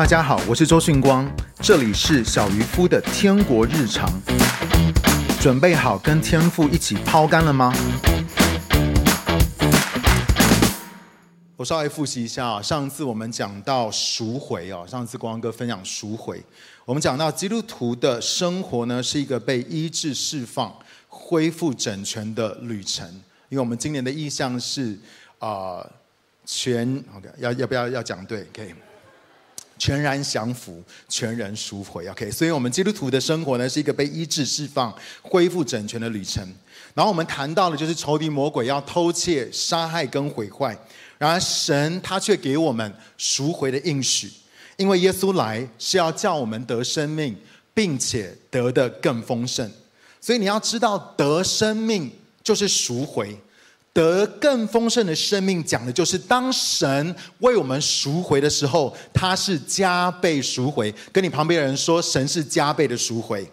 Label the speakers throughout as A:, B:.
A: 大家好，我是周迅光，这里是小渔夫的天国日常。准备好跟天父一起抛竿了吗？我稍微复习一下啊，上次我们讲到赎回啊，上次光哥分享赎回，我们讲到基督徒的生活呢，是一个被医治、释放、恢复整全的旅程。因为我们今年的意向是啊、全 OK，要要不要要讲对？可以。全然降服，全然赎回，OK。所以，我们基督徒的生活呢，是一个被医治、释放、恢复整全的旅程。然后，我们谈到的就是仇敌魔鬼要偷窃、杀害跟毁坏，然而神他却给我们赎回的应许，因为耶稣来是要叫我们得生命，并且得的更丰盛。所以，你要知道，得生命就是赎回。得更丰盛的生命，讲的就是当神为我们赎回的时候，他是加倍赎回。跟你旁边的人说，神是加倍的赎回。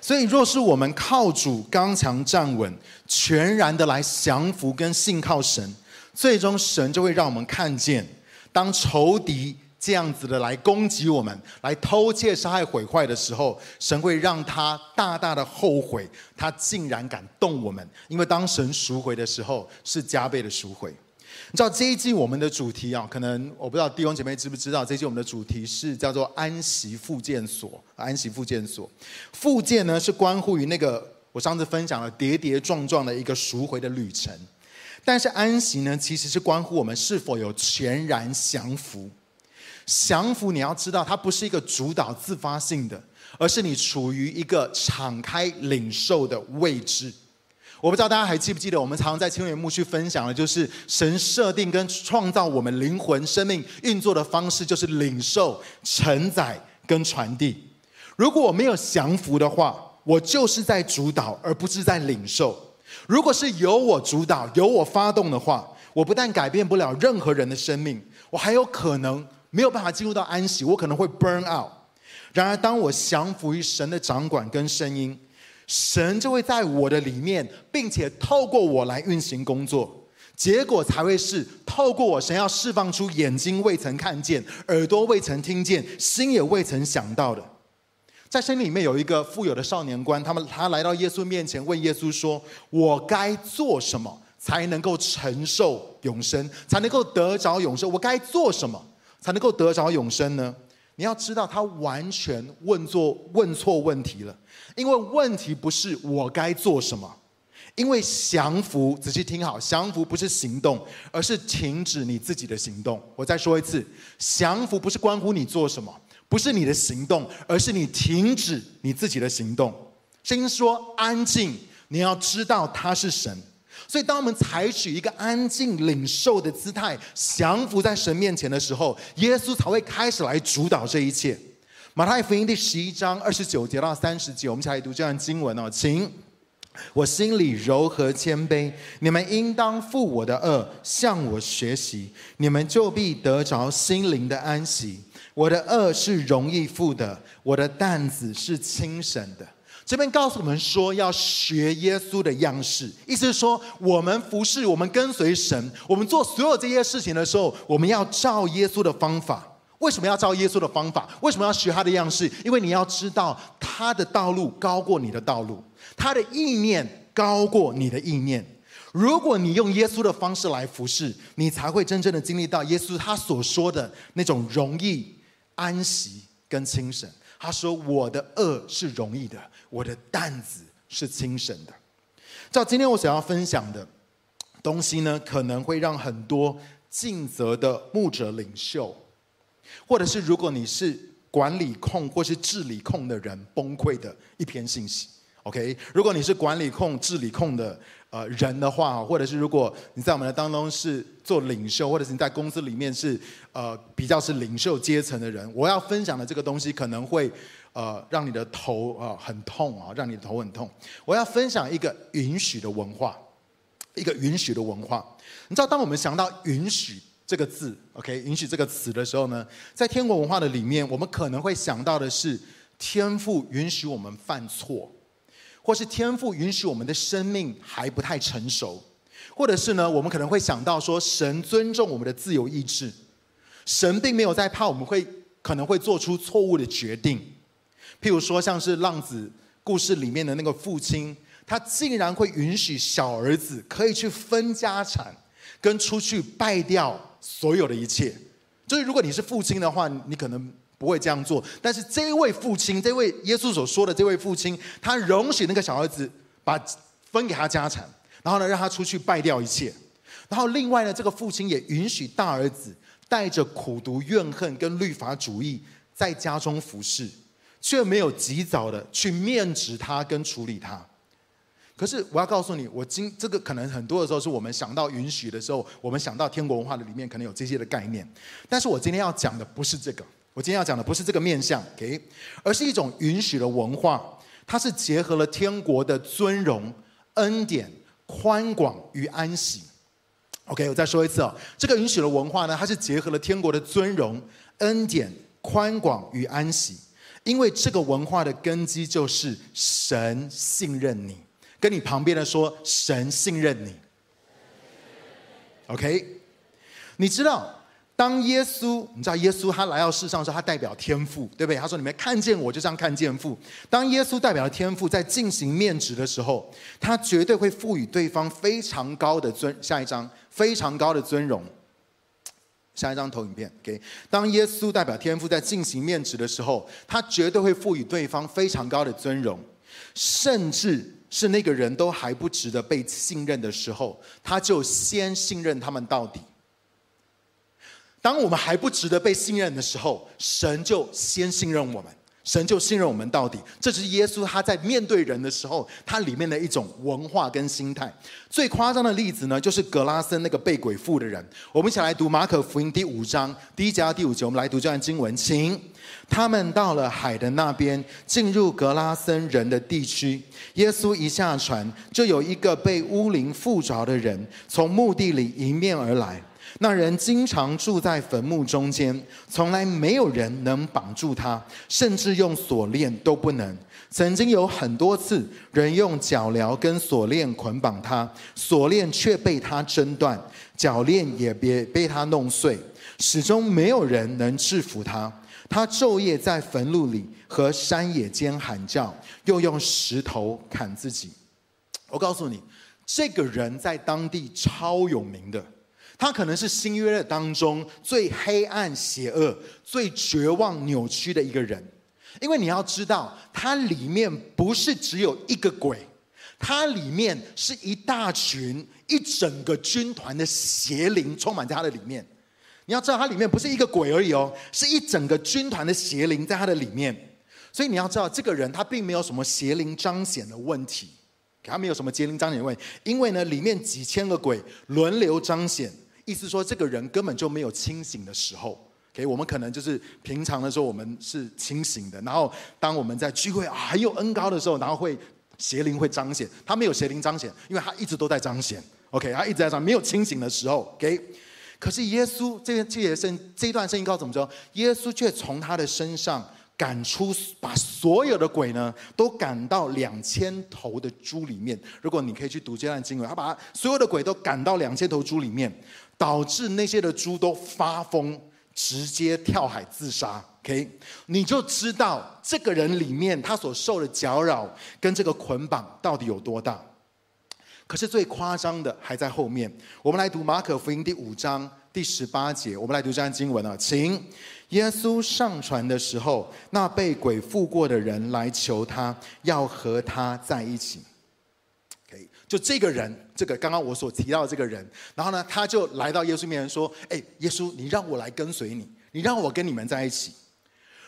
A: 所以，若是我们靠主刚强站稳，全然的来降服跟信靠神，最终神就会让我们看见，当仇敌。这样子的来攻击我们，来偷窃、杀害、毁坏的时候，神会让他大大的后悔，他竟然敢动我们。因为当神赎回的时候，是加倍的赎回。你知道这一季我们的主题啊，可能我不知道弟兄姐妹知不知道，这一季我们的主题是叫做安息复健所。安息复健所，复健呢是关乎于那个我上次分享了跌跌撞撞的一个赎回的旅程，但是安息呢，其实是关乎我们是否有全然降服。降服，你要知道，它不是一个主导自发性的，而是你处于一个敞开领受的位置。我不知道大家还记不记得，我们常常在青年牧区分享的，就是神设定跟创造我们灵魂生命运作的方式，就是领受、承载跟传递。如果我没有降服的话，我就是在主导，而不是在领受。如果是由我主导、由我发动的话，我不但改变不了任何人的生命，我还有可能。没有办法进入到安息，我可能会 burn out。然而，当我降服于神的掌管跟声音，神就会在我的里面，并且透过我来运行工作，结果才会是透过我，神要释放出眼睛未曾看见、耳朵未曾听见、心也未曾想到的。在圣经里面有一个富有的少年官，他们他来到耶稣面前，问耶稣说：“我该做什么才能够承受永生，才能够得着永生？我该做什么？”才能够得着永生呢？你要知道，他完全问错问错问题了。因为问题不是我该做什么，因为降服，仔细听好，降服不是行动，而是停止你自己的行动。我再说一次，降服不是关乎你做什么，不是你的行动，而是你停止你自己的行动。圣经说安静，你要知道他是神。所以，当我们采取一个安静领受的姿态，降服在神面前的时候，耶稣才会开始来主导这一切。马太福音第十一章二十九节到三十节，我们一起来读这段经文哦，请。我心里柔和谦卑，你们应当负我的轭，向我学习，你们就必得着心灵的安息。我的轭是容易负的，我的担子是轻省的。这边告诉我们说，要学耶稣的样式，意思是说，我们服侍，我们跟随神，我们做所有这些事情的时候，我们要照耶稣的方法。为什么要照耶稣的方法？为什么要学他的样式？因为你要知道，他的道路高过你的道路，他的意念高过你的意念。如果你用耶稣的方式来服侍，你才会真正的经历到耶稣他所说的那种容易、安息跟清神。他说：“我的轭是容易的。”我的担子是轻省的。照今天我想要分享的东西呢，可能会让很多尽责的牧者领袖，或者是如果你是管理控或是治理控的人崩溃的一篇信息。OK，如果你是管理控、治理控的呃人的话，或者是如果你在我们的当中是做领袖，或者是你在公司里面是呃比较是领袖阶层的人，我要分享的这个东西可能会。呃，让你的头啊、呃、很痛啊，让你的头很痛。我要分享一个允许的文化，一个允许的文化。你知道，当我们想到“允许”这个字，OK，“ 允许”这个词的时候呢，在天国文化的里面，我们可能会想到的是天父允许我们犯错，或是天父允许我们的生命还不太成熟，或者是呢，我们可能会想到说神尊重我们的自由意志。神并没有在怕我们会可能会做出错误的决定。譬如说，像是浪子故事里面的那个父亲，他竟然会允许小儿子可以去分家产，跟出去败掉所有的一切。就是如果你是父亲的话，你可能不会这样做。但是这位父亲，这位耶稣所说的这位父亲，他容许那个小儿子把分给他家产，然后呢，让他出去败掉一切。然后另外呢，这个父亲也允许大儿子带着苦读、怨恨跟律法主义在家中服侍，却没有及早的去面指他跟处理他。可是我要告诉你，我今这个可能很多的时候是我们想到允许的时候，我们想到天国文化的里面可能有这些的概念。但是我今天要讲的不是这个，我今天要讲的不是这个面向，OK，而是一种允许的文化，它是结合了天国的尊荣、恩典、宽广与安息。OK，我再说一次哦，这个允许的文化呢，它是结合了天国的尊荣、恩典、宽广与安息。因为这个文化的根基就是神信任你，跟你旁边的说，神信任你。OK，你知道，当耶稣，你知道耶稣他来到世上的时候，他代表天赋，对不对？他说：“你们看见我，就像看见父。”当耶稣代表了天赋在进行面值的时候，他绝对会赋予对方非常高的尊。下一章，非常高的尊荣。下一张投影片给。当耶稣代表天父在进行面质的时候，他绝对会赋予对方非常高的尊荣，甚至是那个人都还不值得被信任的时候，他就先信任他们到底。当我们还不值得被信任的时候，神就先信任我们。神就信任我们到底，这是耶稣他在面对人的时候，他里面的一种文化跟心态。最夸张的例子呢，就是格拉森那个被鬼附的人。我们一起来读马可福音第五章第一节到第五节，我们来读这段经文，请。他们到了海的那边，进入格拉森人的地区。耶稣一下船，就有一个被污灵附着的人从墓地里迎面而来。那人经常住在坟墓中间，从来没有人能绑住他，甚至用锁链都不能。曾经有很多次，人用脚镣跟锁链捆绑他，锁链却被他挣断，脚链也别被他弄碎，始终没有人能制服他。他昼夜在坟墓里和山野间喊叫，又用石头砍自己。我告诉你，这个人在当地超有名的。他可能是新约的当中最黑暗、邪恶、最绝望、扭曲的一个人，因为你要知道，他里面不是只有一个鬼，他里面是一大群、一整个军团的邪灵充满在他的里面。你要知道，他里面不是一个鬼而已哦，是一整个军团的邪灵在他的里面。所以你要知道，这个人他并没有什么邪灵彰显的问题，他没有什么邪灵彰显的问题，因为呢，里面几千个鬼轮流彰显。意思说，这个人根本就没有清醒的时候。OK，我们可能就是平常的时候我们是清醒的，然后当我们在聚会啊很有恩膏的时候，然后会邪灵会彰显。他没有邪灵彰显，因为他一直都在彰显。OK，他一直在彰，没有清醒的时候。OK，可是耶稣这这些圣这一段圣经告诉我们说，耶稣却从他的身上。赶出，把所有的鬼呢都赶到两千头的猪里面。如果你可以去读这段经文，他把所有的鬼都赶到两千头猪里面，导致那些的猪都发疯，直接跳海自杀。OK，你就知道这个人里面他所受的搅扰跟这个捆绑到底有多大。可是最夸张的还在后面。我们来读马可福音第五章第十八节，我们来读这段经文啊，请。耶稣上船的时候，那被鬼附过的人来求他，要和他在一起。就这个人，这个刚刚我所提到的这个人，然后呢，他就来到耶稣面前说：“哎，耶稣，你让我来跟随你，你让我跟你们在一起。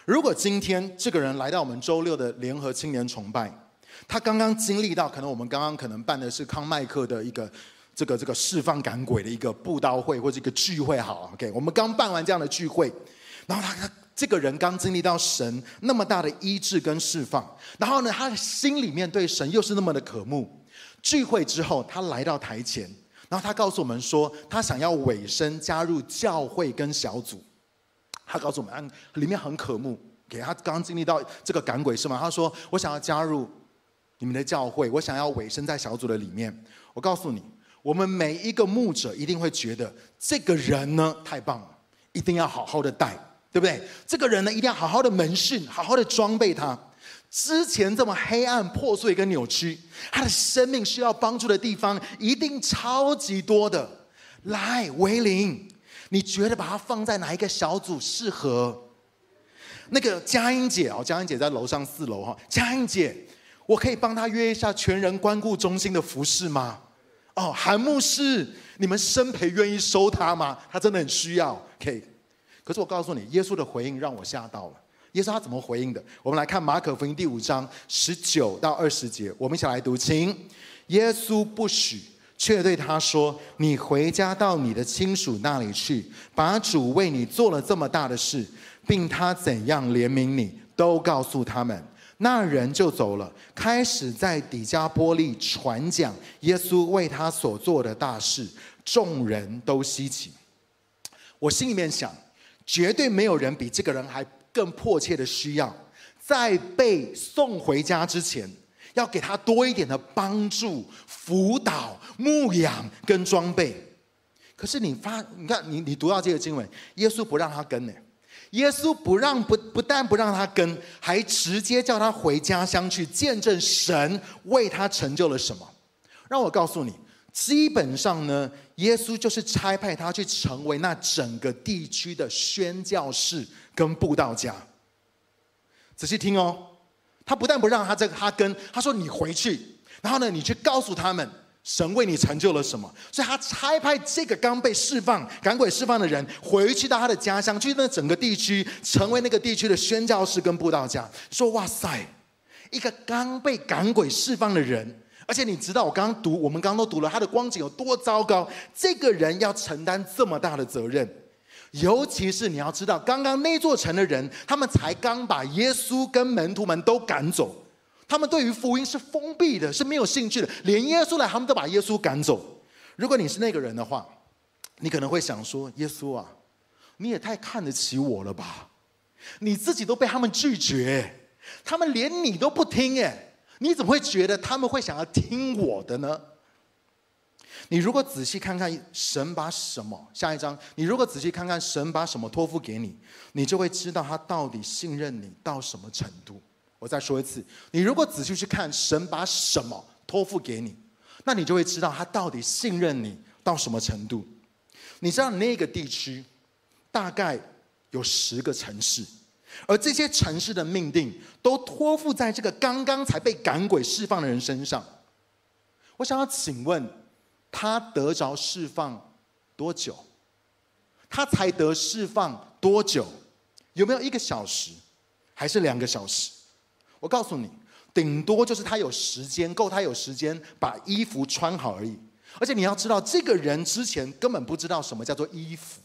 A: 如果今天这个人来到我们周六的联合青年崇拜，他刚刚经历到，可能我们刚刚可能办的是康麦克的一个这个这个释放赶鬼的一个布道会或者一个聚会，好，OK，我们刚办完这样的聚会。”然后他他这个人刚经历到神那么大的医治跟释放，然后呢，他的心里面对神又是那么的渴慕。聚会之后，他来到台前，然后他告诉我们说，他想要委身加入教会跟小组。他告诉我们，里面很渴慕，给他刚经历到这个赶鬼是吗？他说，我想要加入你们的教会，我想要委身在小组的里面。我告诉你，我们每一个牧者一定会觉得这个人呢太棒了。一定要好好的带，对不对？这个人呢，一定要好好的门训，好好的装备他。之前这么黑暗、破碎跟扭曲，他的生命需要帮助的地方一定超级多的。来，维林，你觉得把他放在哪一个小组适合？那个佳音姐哦，佳音姐在楼上四楼哈。佳音姐，我可以帮他约一下全人关顾中心的服侍吗？哦，韩牧师，你们生培愿意收他吗？他真的很需要。可以可是我告诉你，耶稣的回应让我吓到了。耶稣他怎么回应的？我们来看马可福音第五章十九到二十节，我们一起来读，请。耶稣不许，却对他说：“你回家到你的亲属那里去，把主为你做了这么大的事，并他怎样怜悯你，都告诉他们。”那人就走了，开始在底加波利传讲耶稣为他所做的大事，众人都稀奇。我心里面想，绝对没有人比这个人还。更迫切的需要，在被送回家之前，要给他多一点的帮助、辅导、牧养跟装备。可是你发，你看你你读到这个经文，耶稣不让他跟呢，耶稣不让不不但不让他跟，还直接叫他回家乡去见证神为他成就了什么。让我告诉你，基本上呢，耶稣就是差派他去成为那整个地区的宣教士。跟布道家，仔细听哦，他不但不让他这个哈根，他说你回去，然后呢，你去告诉他们神为你成就了什么，所以他差派这个刚被释放、赶鬼释放的人回去到他的家乡，去那整个地区，成为那个地区的宣教士跟布道家。说哇塞，一个刚被赶鬼释放的人，而且你知道我刚刚读，我们刚刚都读了他的光景有多糟糕，这个人要承担这么大的责任。尤其是你要知道，刚刚那座城的人，他们才刚把耶稣跟门徒们都赶走，他们对于福音是封闭的，是没有兴趣的。连耶稣来，他们都把耶稣赶走。如果你是那个人的话，你可能会想说：“耶稣啊，你也太看得起我了吧？你自己都被他们拒绝，他们连你都不听，哎，你怎么会觉得他们会想要听我的呢？”你如果仔细看看神把什么，下一章，你如果仔细看看神把什么托付给你，你就会知道他到底信任你到什么程度。我再说一次，你如果仔细去看神把什么托付给你，那你就会知道他到底信任你到什么程度。你知道那个地区大概有十个城市，而这些城市的命定都托付在这个刚刚才被赶鬼释放的人身上。我想要请问。他得着释放多久？他才得释放多久？有没有一个小时，还是两个小时？我告诉你，顶多就是他有时间够，他有时间把衣服穿好而已。而且你要知道，这个人之前根本不知道什么叫做衣服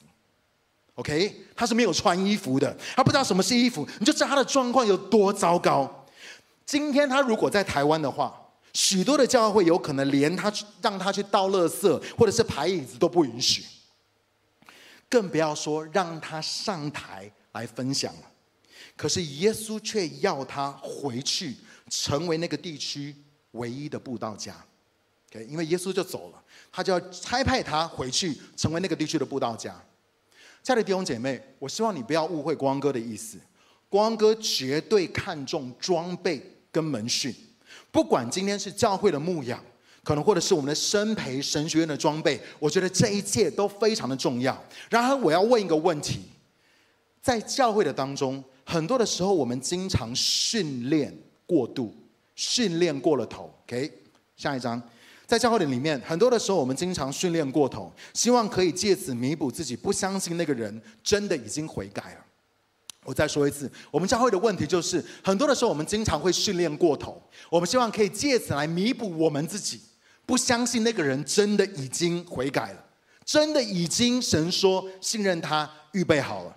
A: ，OK？他是没有穿衣服的，他不知道什么是衣服，你就知道他的状况有多糟糕。今天他如果在台湾的话。许多的教会有可能连他让他去倒垃圾或者是排椅子都不允许，更不要说让他上台来分享了。可是耶稣却要他回去成为那个地区唯一的布道家。OK，因为耶稣就走了，他就要差派他回去成为那个地区的布道家。亲爱的弟兄姐妹，我希望你不要误会光哥的意思，光哥绝对看重装备跟门训。不管今天是教会的牧养，可能或者是我们的生培神学院的装备，我觉得这一切都非常的重要。然而，我要问一个问题：在教会的当中，很多的时候我们经常训练过度，训练过了头。OK，下一章，在教会里面，很多的时候我们经常训练过头，希望可以借此弥补自己不相信那个人真的已经悔改了。我再说一次，我们教会的问题就是，很多的时候我们经常会训练过头，我们希望可以借此来弥补我们自己不相信那个人真的已经悔改了，真的已经神说信任他预备好了。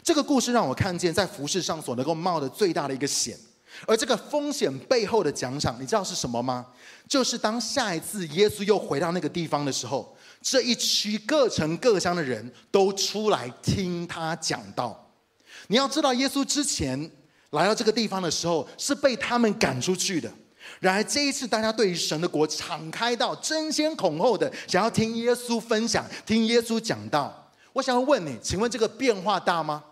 A: 这个故事让我看见在服事上所能够冒的最大的一个险，而这个风险背后的奖赏，你知道是什么吗？就是当下一次耶稣又回到那个地方的时候，这一区各城各乡的人都出来听他讲道。你要知道，耶稣之前来到这个地方的时候是被他们赶出去的。然而这一次，大家对于神的国敞开到争先恐后的想要听耶稣分享、听耶稣讲道。我想要问你，请问这个变化大吗？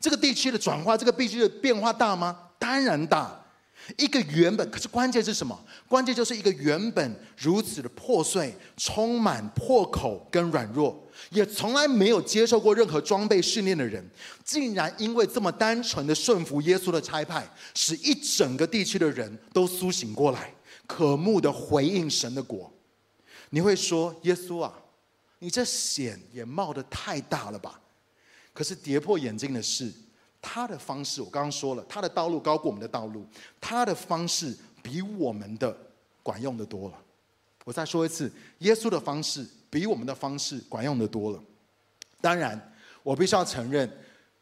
A: 这个地区的转化，这个地区的变化大吗？当然大。一个原本，可是关键是什么？关键就是一个原本如此的破碎、充满破口跟软弱，也从来没有接受过任何装备训练的人，竟然因为这么单纯的顺服耶稣的差派，使一整个地区的人都苏醒过来，渴慕的回应神的国。你会说，耶稣啊，你这险也冒得太大了吧？可是跌破眼镜的是。他的方式，我刚刚说了，他的道路高过我们的道路，他的方式比我们的管用的多了。我再说一次，耶稣的方式比我们的方式管用的多了。当然，我必须要承认，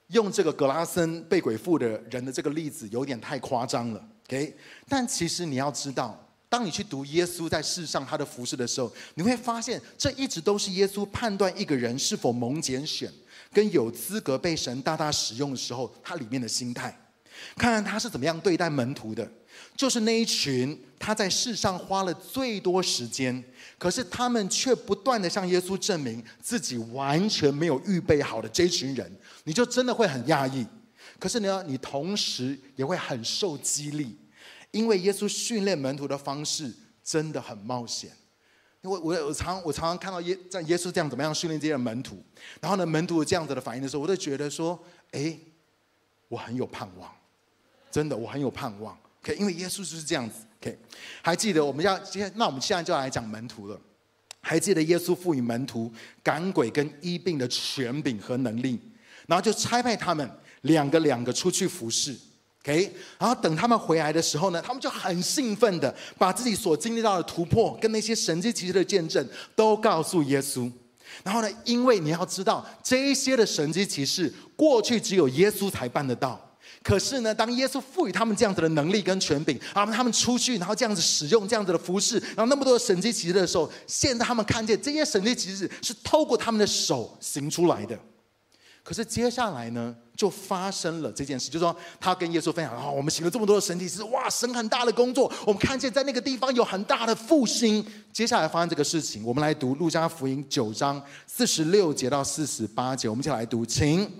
A: 用这个格拉森被鬼附的人的这个例子有点太夸张了。OK，但其实你要知道，当你去读耶稣在世上他的服事的时候，你会发现，这一直都是耶稣判断一个人是否蒙拣选。跟有资格被神大大使用的时候，他里面的心态，看看他是怎么样对待门徒的，就是那一群他在世上花了最多时间，可是他们却不断的向耶稣证明自己完全没有预备好的这一群人，你就真的会很讶异。可是呢，你同时也会很受激励，因为耶稣训练门徒的方式真的很冒险。因为我我常我常常看到耶在耶稣这样怎么样训练这些门徒，然后呢，门徒这样子的反应的时候，我都觉得说，哎，我很有盼望，真的我很有盼望。OK，因为耶稣就是这样子。OK，还记得我们要接，那我们现在就要来讲门徒了。还记得耶稣赋予门徒赶鬼跟医病的权柄和能力，然后就差派他们两个两个出去服侍。OK，然后等他们回来的时候呢，他们就很兴奋的把自己所经历到的突破跟那些神迹奇事的见证都告诉耶稣。然后呢，因为你要知道这一些的神迹奇事过去只有耶稣才办得到，可是呢，当耶稣赋予他们这样子的能力跟权柄，然后他们出去，然后这样子使用这样子的服饰，然后那么多的神迹奇事的时候，现在他们看见这些神迹奇事是透过他们的手行出来的。可是接下来呢，就发生了这件事，就是说他跟耶稣分享、哦，我们行了这么多的神迹，是哇，神很大的工作，我们看见在那个地方有很大的复兴。接下来发生这个事情，我们来读路加福音九章四十六节到四十八节，我们一起来读，请。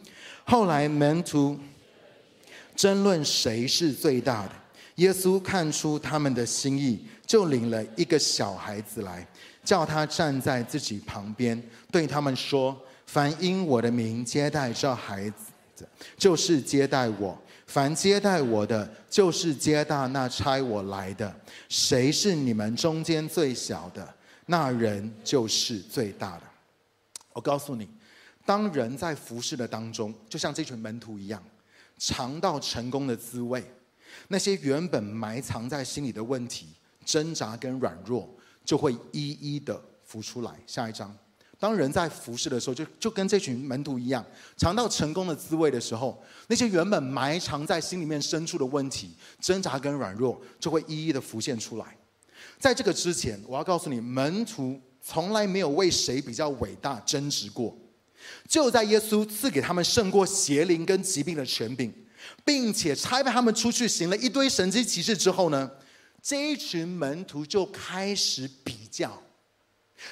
A: 后来门徒争论谁是最大的，耶稣看出他们的心意，就领了一个小孩子来，叫他站在自己旁边，对他们说。凡因我的名接待这孩子，就是接待我；凡接待我的，就是接待那差我来的。谁是你们中间最小的，那人就是最大的。我告诉你，当人在服侍的当中，就像这群门徒一样，尝到成功的滋味，那些原本埋藏在心里的问题、挣扎跟软弱，就会一一的浮出来。下一章。当人在服侍的时候，就就跟这群门徒一样，尝到成功的滋味的时候，那些原本埋藏在心里面深处的问题、挣扎跟软弱，就会一一的浮现出来。在这个之前，我要告诉你，门徒从来没有为谁比较伟大争执过。就在耶稣赐给他们胜过邪灵跟疾病的权柄，并且差派他们出去行了一堆神迹奇事之后呢，这一群门徒就开始比较。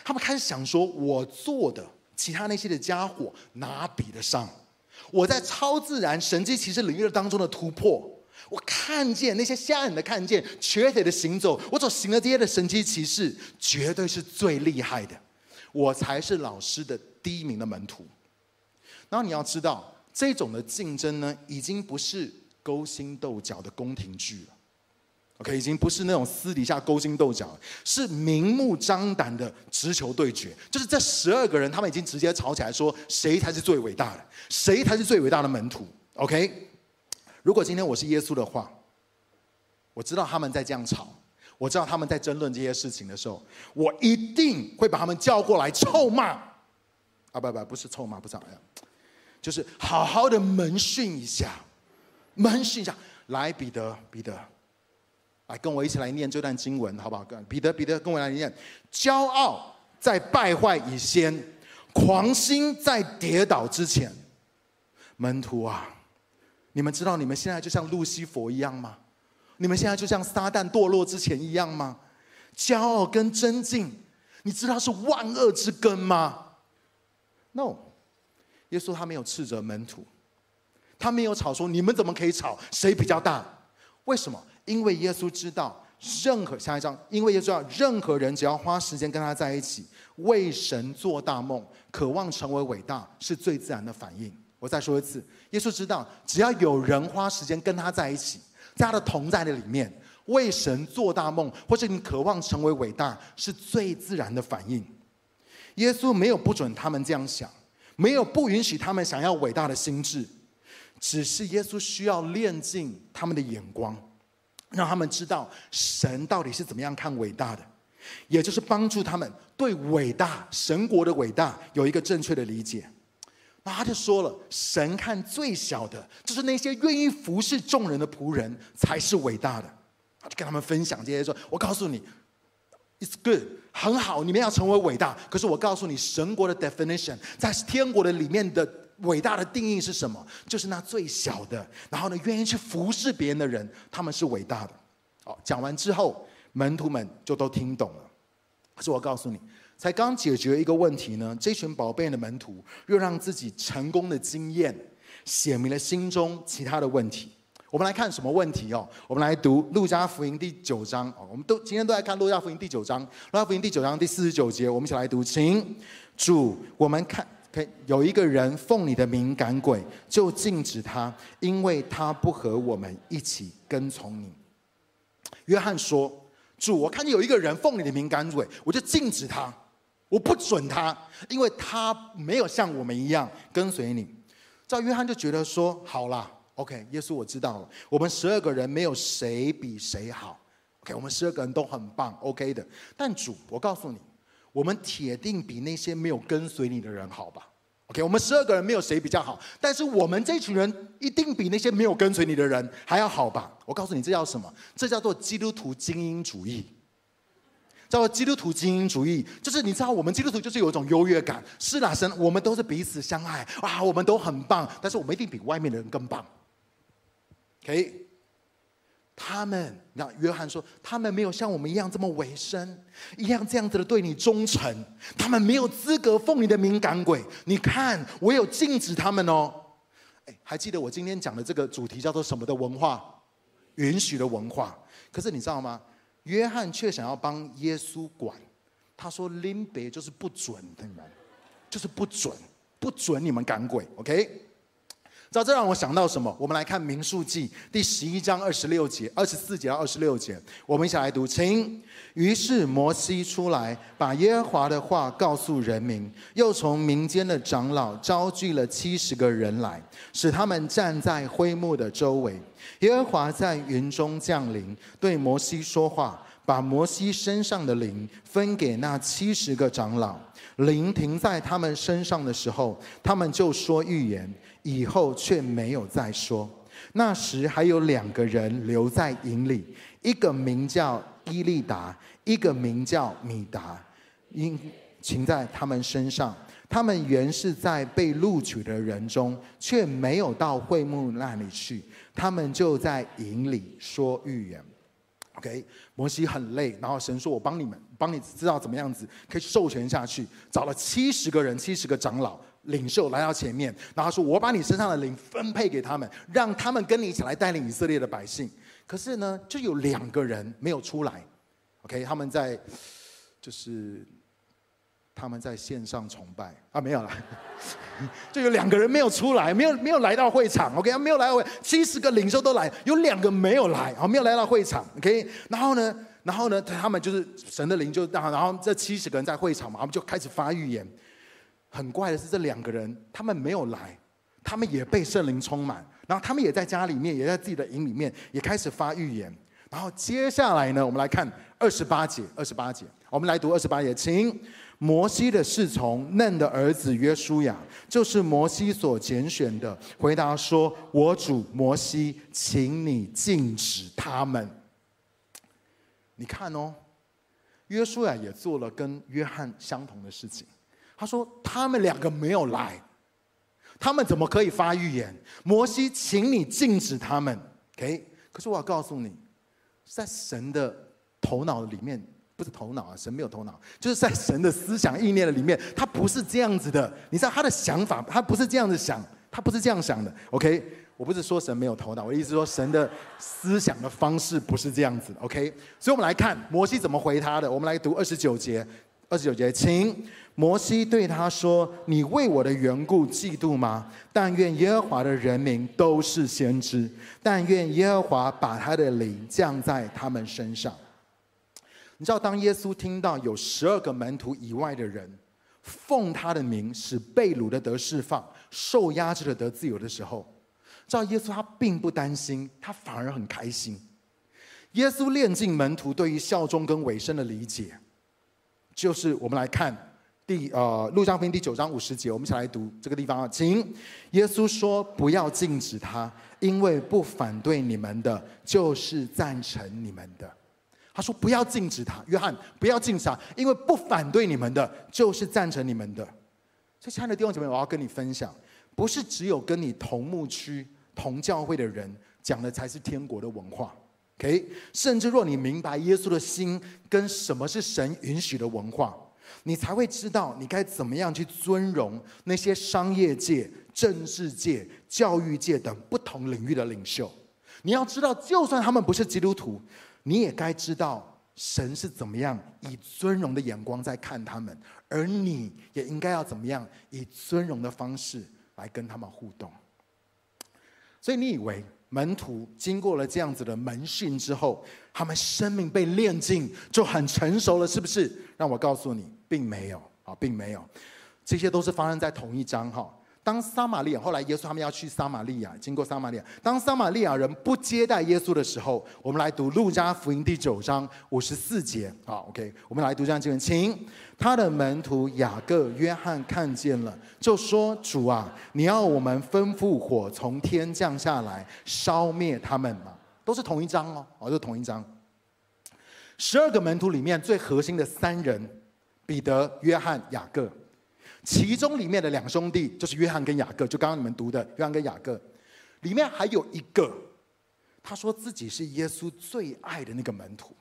A: 他们开始想说：“我做的，其他那些的家伙哪比得上？我在超自然神迹奇事领域当中的突破，我看见那些瞎眼的看见，瘸腿的行走，我所行的这些的神迹奇事，绝对是最厉害的。我才是老师的第一名的门徒。然后你要知道，这种的竞争呢，已经不是勾心斗角的宫廷剧了。” OK，已经不是那种私底下勾心斗角，是明目张胆的直球对决。就是这十二个人，他们已经直接吵起来，说谁才是最伟大的，谁才是最伟大的门徒。OK，如果今天我是耶稣的话，我知道他们在这样吵，我知道他们在争论这些事情的时候，我一定会把他们叫过来臭骂。啊，不不，不是臭骂，不是这样，就是好好的门训一下，门训一下。来，彼得，彼得。来，跟我一起来念这段经文，好不好？彼得，彼得，跟我来念。骄傲在败坏以先，狂心在跌倒之前。门徒啊，你们知道你们现在就像路西佛一样吗？你们现在就像撒旦堕落之前一样吗？骄傲跟争竞，你知道是万恶之根吗？No，耶稣他没有斥责门徒，他没有吵说你们怎么可以吵，谁比较大？为什么？因为耶稣知道，任何下一章，因为耶稣知道，任何人只要花时间跟他在一起，为神做大梦，渴望成为伟大，是最自然的反应。我再说一次，耶稣知道，只要有人花时间跟他在一起，在他的同在的里面，为神做大梦，或者你渴望成为伟大，是最自然的反应。耶稣没有不准他们这样想。没有不允许他们想要伟大的心智，只是耶稣需要炼净他们的眼光，让他们知道神到底是怎么样看伟大的，也就是帮助他们对伟大神国的伟大有一个正确的理解。那他就说了，神看最小的，就是那些愿意服侍众人的仆人才是伟大的。他就跟他们分享这些，说：“我告诉你。” It's good，很好，你们要成为伟大。可是我告诉你，神国的 definition 在天国的里面的伟大的定义是什么？就是那最小的，然后呢，愿意去服侍别人的人，他们是伟大的。好，讲完之后，门徒们就都听懂了。可是我告诉你，才刚解决一个问题呢，这群宝贝的门徒又让自己成功的经验显明了心中其他的问题。我们来看什么问题哦？我们来读《路加福音》第九章哦。我们都今天都在看《路加福音》第九章，《路加福音》第九章第四十九节，我们一起来读，请主，我们看，可以有一个人奉你的名赶鬼，就禁止他，因为他不和我们一起跟从你。约翰说：“主，我看见有一个人奉你的名赶鬼，我就禁止他，我不准他，因为他没有像我们一样跟随你。”照约翰就觉得说：“好啦。” OK，耶稣我知道了。我们十二个人没有谁比谁好。OK，我们十二个人都很棒，OK 的。但主，我告诉你，我们铁定比那些没有跟随你的人好吧？OK，我们十二个人没有谁比较好，但是我们这群人一定比那些没有跟随你的人还要好吧？我告诉你，这叫什么？这叫做基督徒精英主义。叫做基督徒精英主义，就是你知道，我们基督徒就是有一种优越感。是啦，神，我们都是彼此相爱啊，我们都很棒，但是我们一定比外面的人更棒。OK，他们，那约翰说，他们没有像我们一样这么委身，一样这样子的对你忠诚，他们没有资格奉你的名赶鬼。你看，我有禁止他们哦。哎，还记得我今天讲的这个主题叫做什么的文化？允许的文化。可是你知道吗？约翰却想要帮耶稣管。他说：“林别就是不准你们，就是不准，不准你们赶鬼。”OK。知道这让我想到什么？我们来看《民数记》第十一章二十六节、二十四节到二十六节，我们一起来读，请。于是摩西出来，把耶和华的话告诉人民，又从民间的长老招聚了七十个人来，使他们站在会幕的周围。耶和华在云中降临，对摩西说话，把摩西身上的灵分给那七十个长老。灵停在他们身上的时候，他们就说预言。以后却没有再说。那时还有两个人留在营里，一个名叫伊利达，一个名叫米达，因停在他们身上。他们原是在被录取的人中，却没有到会幕那里去。他们就在营里说预言。OK，摩西很累，然后神说：“我帮你们，帮你知道怎么样子可以授权下去。”找了七十个人，七十个长老。领袖来到前面，然后说：“我把你身上的灵分配给他们，让他们跟你一起来带领以色列的百姓。”可是呢，就有两个人没有出来。OK，他们在就是他们在线上崇拜啊，没有了。就有两个人没有出来，没有没有来到会场。OK，没有来到会，七十个领袖都来，有两个没有来，啊，没有来到会场。OK，然后呢，然后呢，他们就是神的灵就让，然后这七十个人在会场嘛，他们就开始发预言。很怪的是，这两个人他们没有来，他们也被圣灵充满，然后他们也在家里面，也在自己的营里面，也开始发预言。然后接下来呢，我们来看二十八节，二十八节，我们来读二十八节，请摩西的侍从嫩的儿子约书亚，就是摩西所拣选的，回答说：“我主摩西，请你禁止他们。”你看哦，约书亚也做了跟约翰相同的事情。他说：“他们两个没有来，他们怎么可以发预言？摩西，请你禁止他们。OK，可是我要告诉你，在神的头脑里面不是头脑啊，神没有头脑，就是在神的思想意念的里面，他不是这样子的。你知道他的想法，他不是这样子想，他不是这样想的。OK，我不是说神没有头脑，我意思是说神的思想的方式不是这样子的。OK，所以我们来看摩西怎么回他的。我们来读二十九节，二十九节，请。摩西对他说：“你为我的缘故嫉妒吗？但愿耶和华的人民都是先知，但愿耶和华把他的灵降在他们身上。”你知道，当耶稣听到有十二个门徒以外的人奉他的名使被掳的得释放、受压制的得自由的时候，知道耶稣他并不担心，他反而很开心。耶稣炼尽门徒对于效忠跟委身的理解，就是我们来看。第呃，路加福音第九章五十节，我们一起来读这个地方啊，请耶稣说：“不要禁止他，因为不反对你们的，就是赞成你们的。”他说：“不要禁止他，约翰，不要禁止他，因为不反对你们的，就是赞成你们的。”所以，亲爱的弟兄姐妹，我要跟你分享，不是只有跟你同牧区、同教会的人讲的才是天国的文化，OK？甚至若你明白耶稣的心跟什么是神允许的文化。你才会知道你该怎么样去尊荣那些商业界、政治界、教育界等不同领域的领袖。你要知道，就算他们不是基督徒，你也该知道神是怎么样以尊荣的眼光在看他们，而你也应该要怎么样以尊荣的方式来跟他们互动。所以你以为？门徒经过了这样子的门训之后，他们生命被炼尽，就很成熟了，是不是？让我告诉你，并没有啊，并没有，这些都是发生在同一章哈。当撒玛利亚后来耶稣他们要去撒玛利亚，经过撒玛利亚，当撒玛利亚人不接待耶稣的时候，我们来读路加福音第九章五十四节。好，OK，我们来读这样经文，请他的门徒雅各、约翰看见了，就说：“主啊，你要我们吩咐火从天降下来，烧灭他们吗？”都是同一章哦，哦，都同一章。十二个门徒里面最核心的三人，彼得、约翰、雅各。其中里面的两兄弟就是约翰跟雅各，就刚刚你们读的约翰跟雅各，里面还有一个，他说自己是耶稣最爱的那个门徒，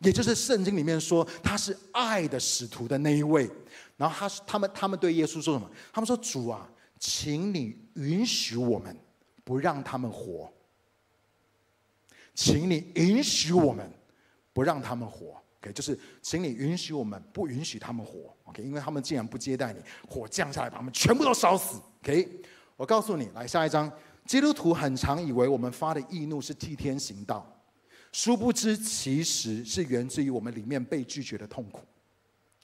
A: 也就是圣经里面说他是爱的使徒的那一位。然后他他们他们对耶稣说什么？他们说主啊，请你允许我们不让他们活，请你允许我们不让他们活。OK，就是请你允许我们不允许他们活，OK，因为他们既然不接待你，火降下来把他们全部都烧死，OK。我告诉你，来下一章，基督徒很常以为我们发的易怒是替天行道，殊不知其实是源自于我们里面被拒绝的痛苦。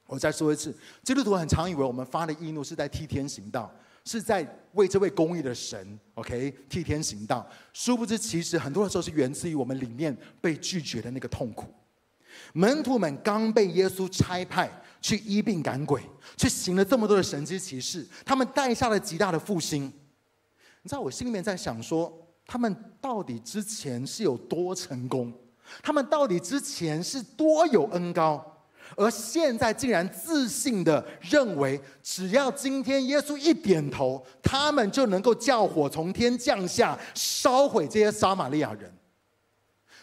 A: 我再说一次，基督徒很常以为我们发的易怒是在替天行道，是在为这位公义的神，OK，替天行道，殊不知其实很多的时候是源自于我们里面被拒绝的那个痛苦。门徒们刚被耶稣差派去医病赶鬼，去行了这么多的神迹奇事，他们带下了极大的复兴。你知道，我心里面在想说，他们到底之前是有多成功？他们到底之前是多有恩高？而现在竟然自信的认为，只要今天耶稣一点头，他们就能够叫火从天降下，烧毁这些撒玛利亚人。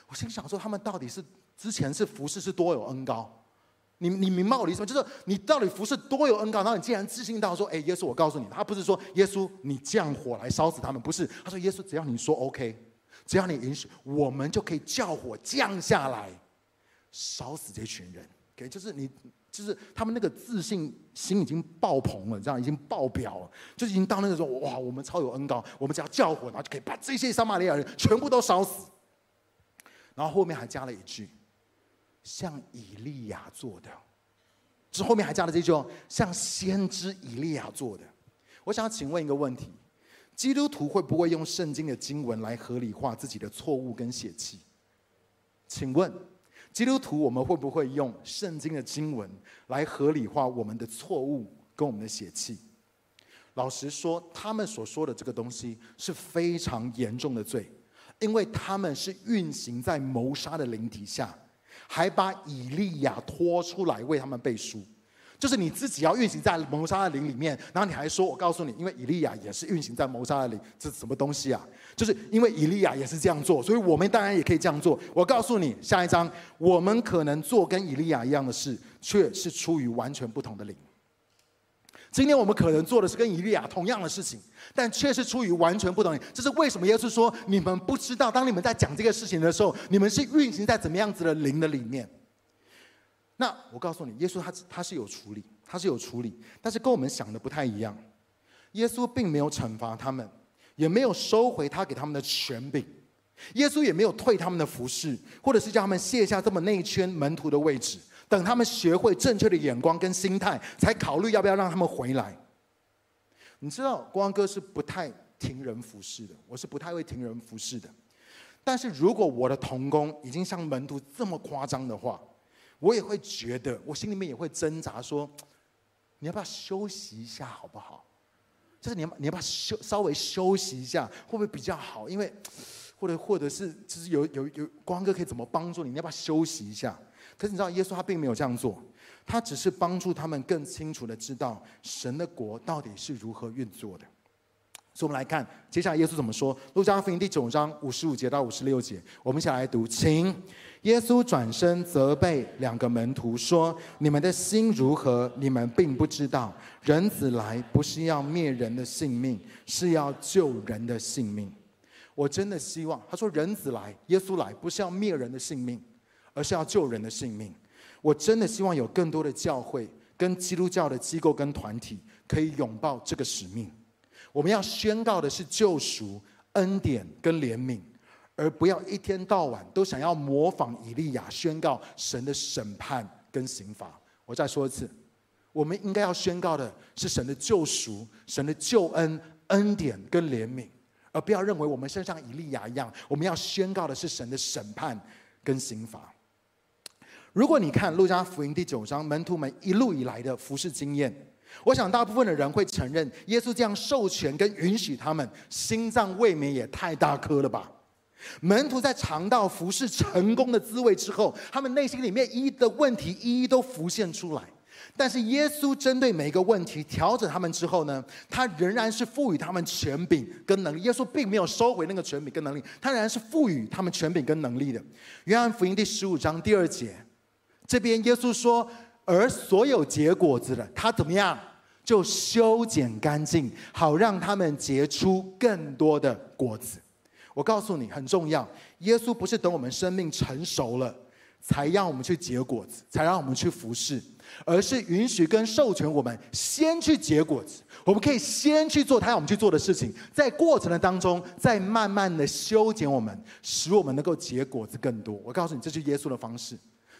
A: 我心想说，他们到底是？之前是服侍是多有恩高，你你明白我的意思吗？就是你到底服侍多有恩高，然后你竟然自信到说，哎，耶稣，我告诉你，他不是说耶稣你降火来烧死他们，不是，他说耶稣只要你说 OK，只要你允许，我们就可以叫火降下来，烧死这群人。OK，就是你就是他们那个自信心已经爆棚了，这样已经爆表了，就已经到那个时候，哇，我们超有恩高，我们只要叫火，然后就可以把这些撒玛利亚人全部都烧死。然后后面还加了一句。像以利亚做的，这后面还加了这句哦，像先知以利亚做的。我想请问一个问题：基督徒会不会用圣经的经文来合理化自己的错误跟血气？请问基督徒我们会不会用圣经的经文来合理化我们的错误跟我们的血气？老实说，他们所说的这个东西是非常严重的罪，因为他们是运行在谋杀的灵底下。还把以利亚拖出来为他们背书，就是你自己要运行在谋杀的灵里面，然后你还说：“我告诉你，因为以利亚也是运行在谋杀的灵，这是什么东西啊？就是因为以利亚也是这样做，所以我们当然也可以这样做。”我告诉你，下一章我们可能做跟以利亚一样的事，却是出于完全不同的灵。今天我们可能做的是跟以利亚同样的事情，但却是出于完全不同的灵。这是为什么？耶稣说：“你们不知道，当你们在讲这个事情的时候，你们是运行在怎么样子的灵的里面。”那我告诉你，耶稣他他是有处理，他是有处理，但是跟我们想的不太一样。耶稣并没有惩罚他们，也没有收回他给他们的权柄，耶稣也没有退他们的服侍，或者是叫他们卸下这么内圈门徒的位置，等他们学会正确的眼光跟心态，才考虑要不要让他们回来。你知道，光哥是不太听人服侍的，我是不太会听人服侍的。但是如果我的童工已经像门徒这么夸张的话，我也会觉得，我心里面也会挣扎，说，你要不要休息一下，好不好？就是你要，你要不要休稍微休息一下，会不会比较好？因为，或者或者是，就是有有有光哥可以怎么帮助你？你要不要休息一下？可是你知道，耶稣他并没有这样做，他只是帮助他们更清楚的知道神的国到底是如何运作的。所以，我们来看接下来耶稣怎么说。路加福音第九章五十五节到五十六节，我们一起来读，请。耶稣转身责备两个门徒说：“你们的心如何？你们并不知道。人子来不是要灭人的性命，是要救人的性命。”我真的希望他说：“人子来，耶稣来，不是要灭人的性命，而是要救人的性命。”我真的希望有更多的教会跟基督教的机构跟团体可以拥抱这个使命。我们要宣告的是救赎、恩典跟怜悯，而不要一天到晚都想要模仿以利亚宣告神的审判跟刑罚。我再说一次，我们应该要宣告的是神的救赎、神的救恩、恩典跟怜悯，而不要认为我们身上以利亚一样。我们要宣告的是神的审判跟刑罚。如果你看路加福音第九章，门徒们一路以来的服侍经验。我想，大部分的人会承认，耶稣这样授权跟允许他们，心脏未免也太大颗了吧？门徒在尝到服侍成功的滋味之后，他们内心里面一的问题一一都浮现出来。但是，耶稣针对每一个问题调整他们之后呢，他仍然是赋予他们权柄跟能力。耶稣并没有收回那个权柄跟能力，他仍然是赋予他们权柄跟能力的。约翰福音第十五章第二节，这边耶稣说。而所有结果子的，他怎么样？就修剪干净，好让他们结出更多的果子。我告诉你，很重要。耶稣不是等我们生命成熟了，才让我们去结果子，才让我们去服侍，而是允许跟授权我们先去结果子。我们可以先去做他要我们去做的事情，在过程的当中，再慢慢的修剪我们，使我们能够结果子更多。我告诉你，这是耶稣的方式。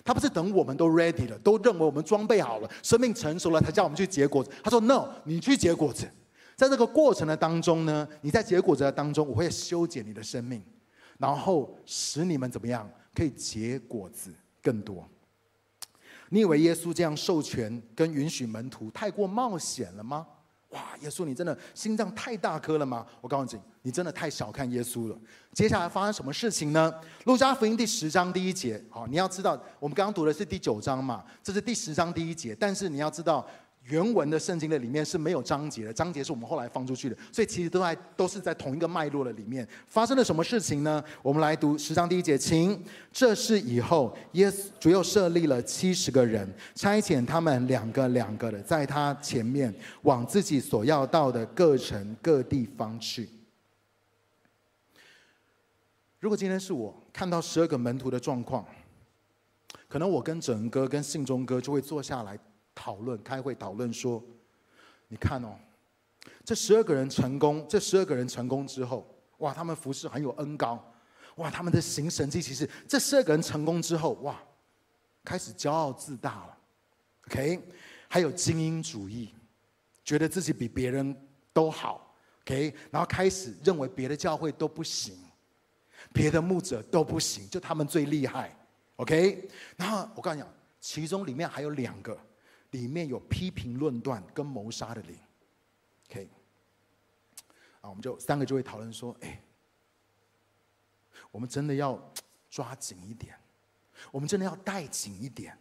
A: 他不是等我们都 ready 了，都认为我们装备好了，生命成熟了，才叫我们去结果子。他说：“No，你去结果子。在这个过程的当中呢，你在结果子的当中，我会修剪你的生命，然后使你们怎么样可以结果子更多。你以为耶稣这样授权跟允许门徒太过冒险了吗？”哇，耶稣，你真的心脏太大颗了吗？我告诉你，你真的太小看耶稣了。接下来发生什么事情呢？路加福音第十章第一节，好，你要知道，我们刚刚读的是第九章嘛，这是第十章第一节，但是你要知道。原文的圣经的里面是没有章节的，章节是我们后来放出去的，所以其实都在都是在同一个脉络的里面。发生了什么事情呢？我们来读十章第一节，请。这是以后，耶稣主又设立了七十个人，差遣他们两个两个的在他前面，往自己所要到的各城各地方去。如果今天是我看到十二个门徒的状况，可能我跟整哥跟信忠哥就会坐下来。讨论开会讨论说，你看哦，这十二个人成功，这十二个人成功之后，哇，他们服事很有恩膏，哇，他们的行神迹其实，这十二个人成功之后，哇，开始骄傲自大了，OK，还有精英主义，觉得自己比别人都好，OK，然后开始认为别的教会都不行，别的牧者都不行，就他们最厉害，OK，然后我告诉你讲，其中里面还有两个。里面有批评论断跟谋杀的灵，OK，啊，我们就三个就会讨论说，哎，我们真的要抓紧一点，我们真的要带紧一点，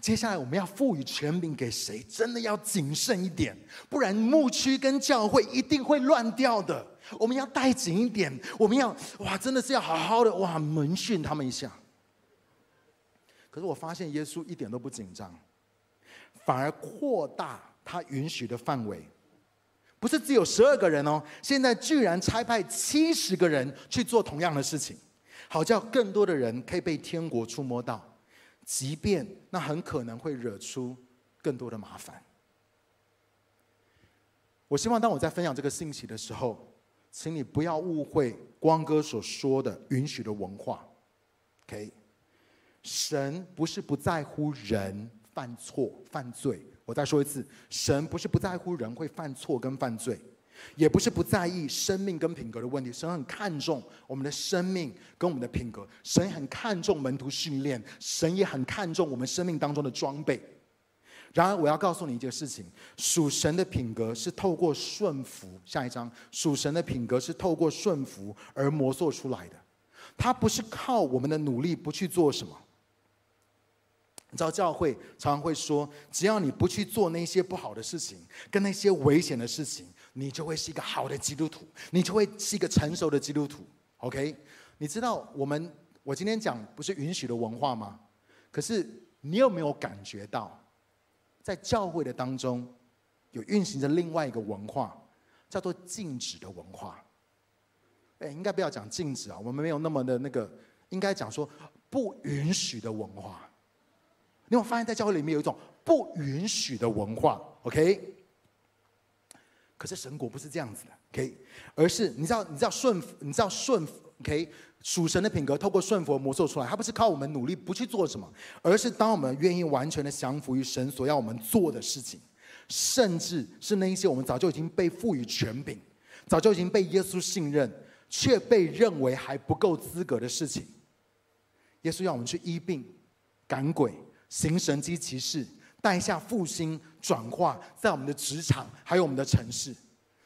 A: 接下来我们要赋予权柄给谁？真的要谨慎一点，不然牧区跟教会一定会乱掉的。我们要带紧一点，我们要哇，真的是要好好的哇，门训他们一下。可是我发现耶稣一点都不紧张，反而扩大他允许的范围，不是只有十二个人哦，现在居然差派七十个人去做同样的事情，好叫更多的人可以被天国触摸到。即便那很可能会惹出更多的麻烦，我希望当我在分享这个信息的时候，请你不要误会光哥所说的允许的文化。OK，神不是不在乎人犯错犯罪。我再说一次，神不是不在乎人会犯错跟犯罪。也不是不在意生命跟品格的问题，神很看重我们的生命跟我们的品格，神很看重门徒训练，神也很看重我们生命当中的装备。然而，我要告诉你一件事情：属神的品格是透过顺服。下一章，属神的品格是透过顺服而磨塑出来的，它不是靠我们的努力不去做什么。你知道教会常常会说，只要你不去做那些不好的事情，跟那些危险的事情。你就会是一个好的基督徒，你就会是一个成熟的基督徒。OK，你知道我们我今天讲不是允许的文化吗？可是你有没有感觉到，在教会的当中，有运行着另外一个文化，叫做禁止的文化？哎，应该不要讲禁止啊，我们没有那么的那个，应该讲说不允许的文化。你有发现，在教会里面有一种不允许的文化？OK。可是神国不是这样子的，OK？而是你知道，你知道顺，你知道顺，OK？属神的品格透过顺服磨塑出来，它不是靠我们努力不去做什么，而是当我们愿意完全的降服于神所要我们做的事情，甚至是那一些我们早就已经被赋予权柄，早就已经被耶稣信任，却被认为还不够资格的事情。耶稣要我们去医病、赶鬼、行神迹奇事。带下复兴转化，在我们的职场，还有我们的城市，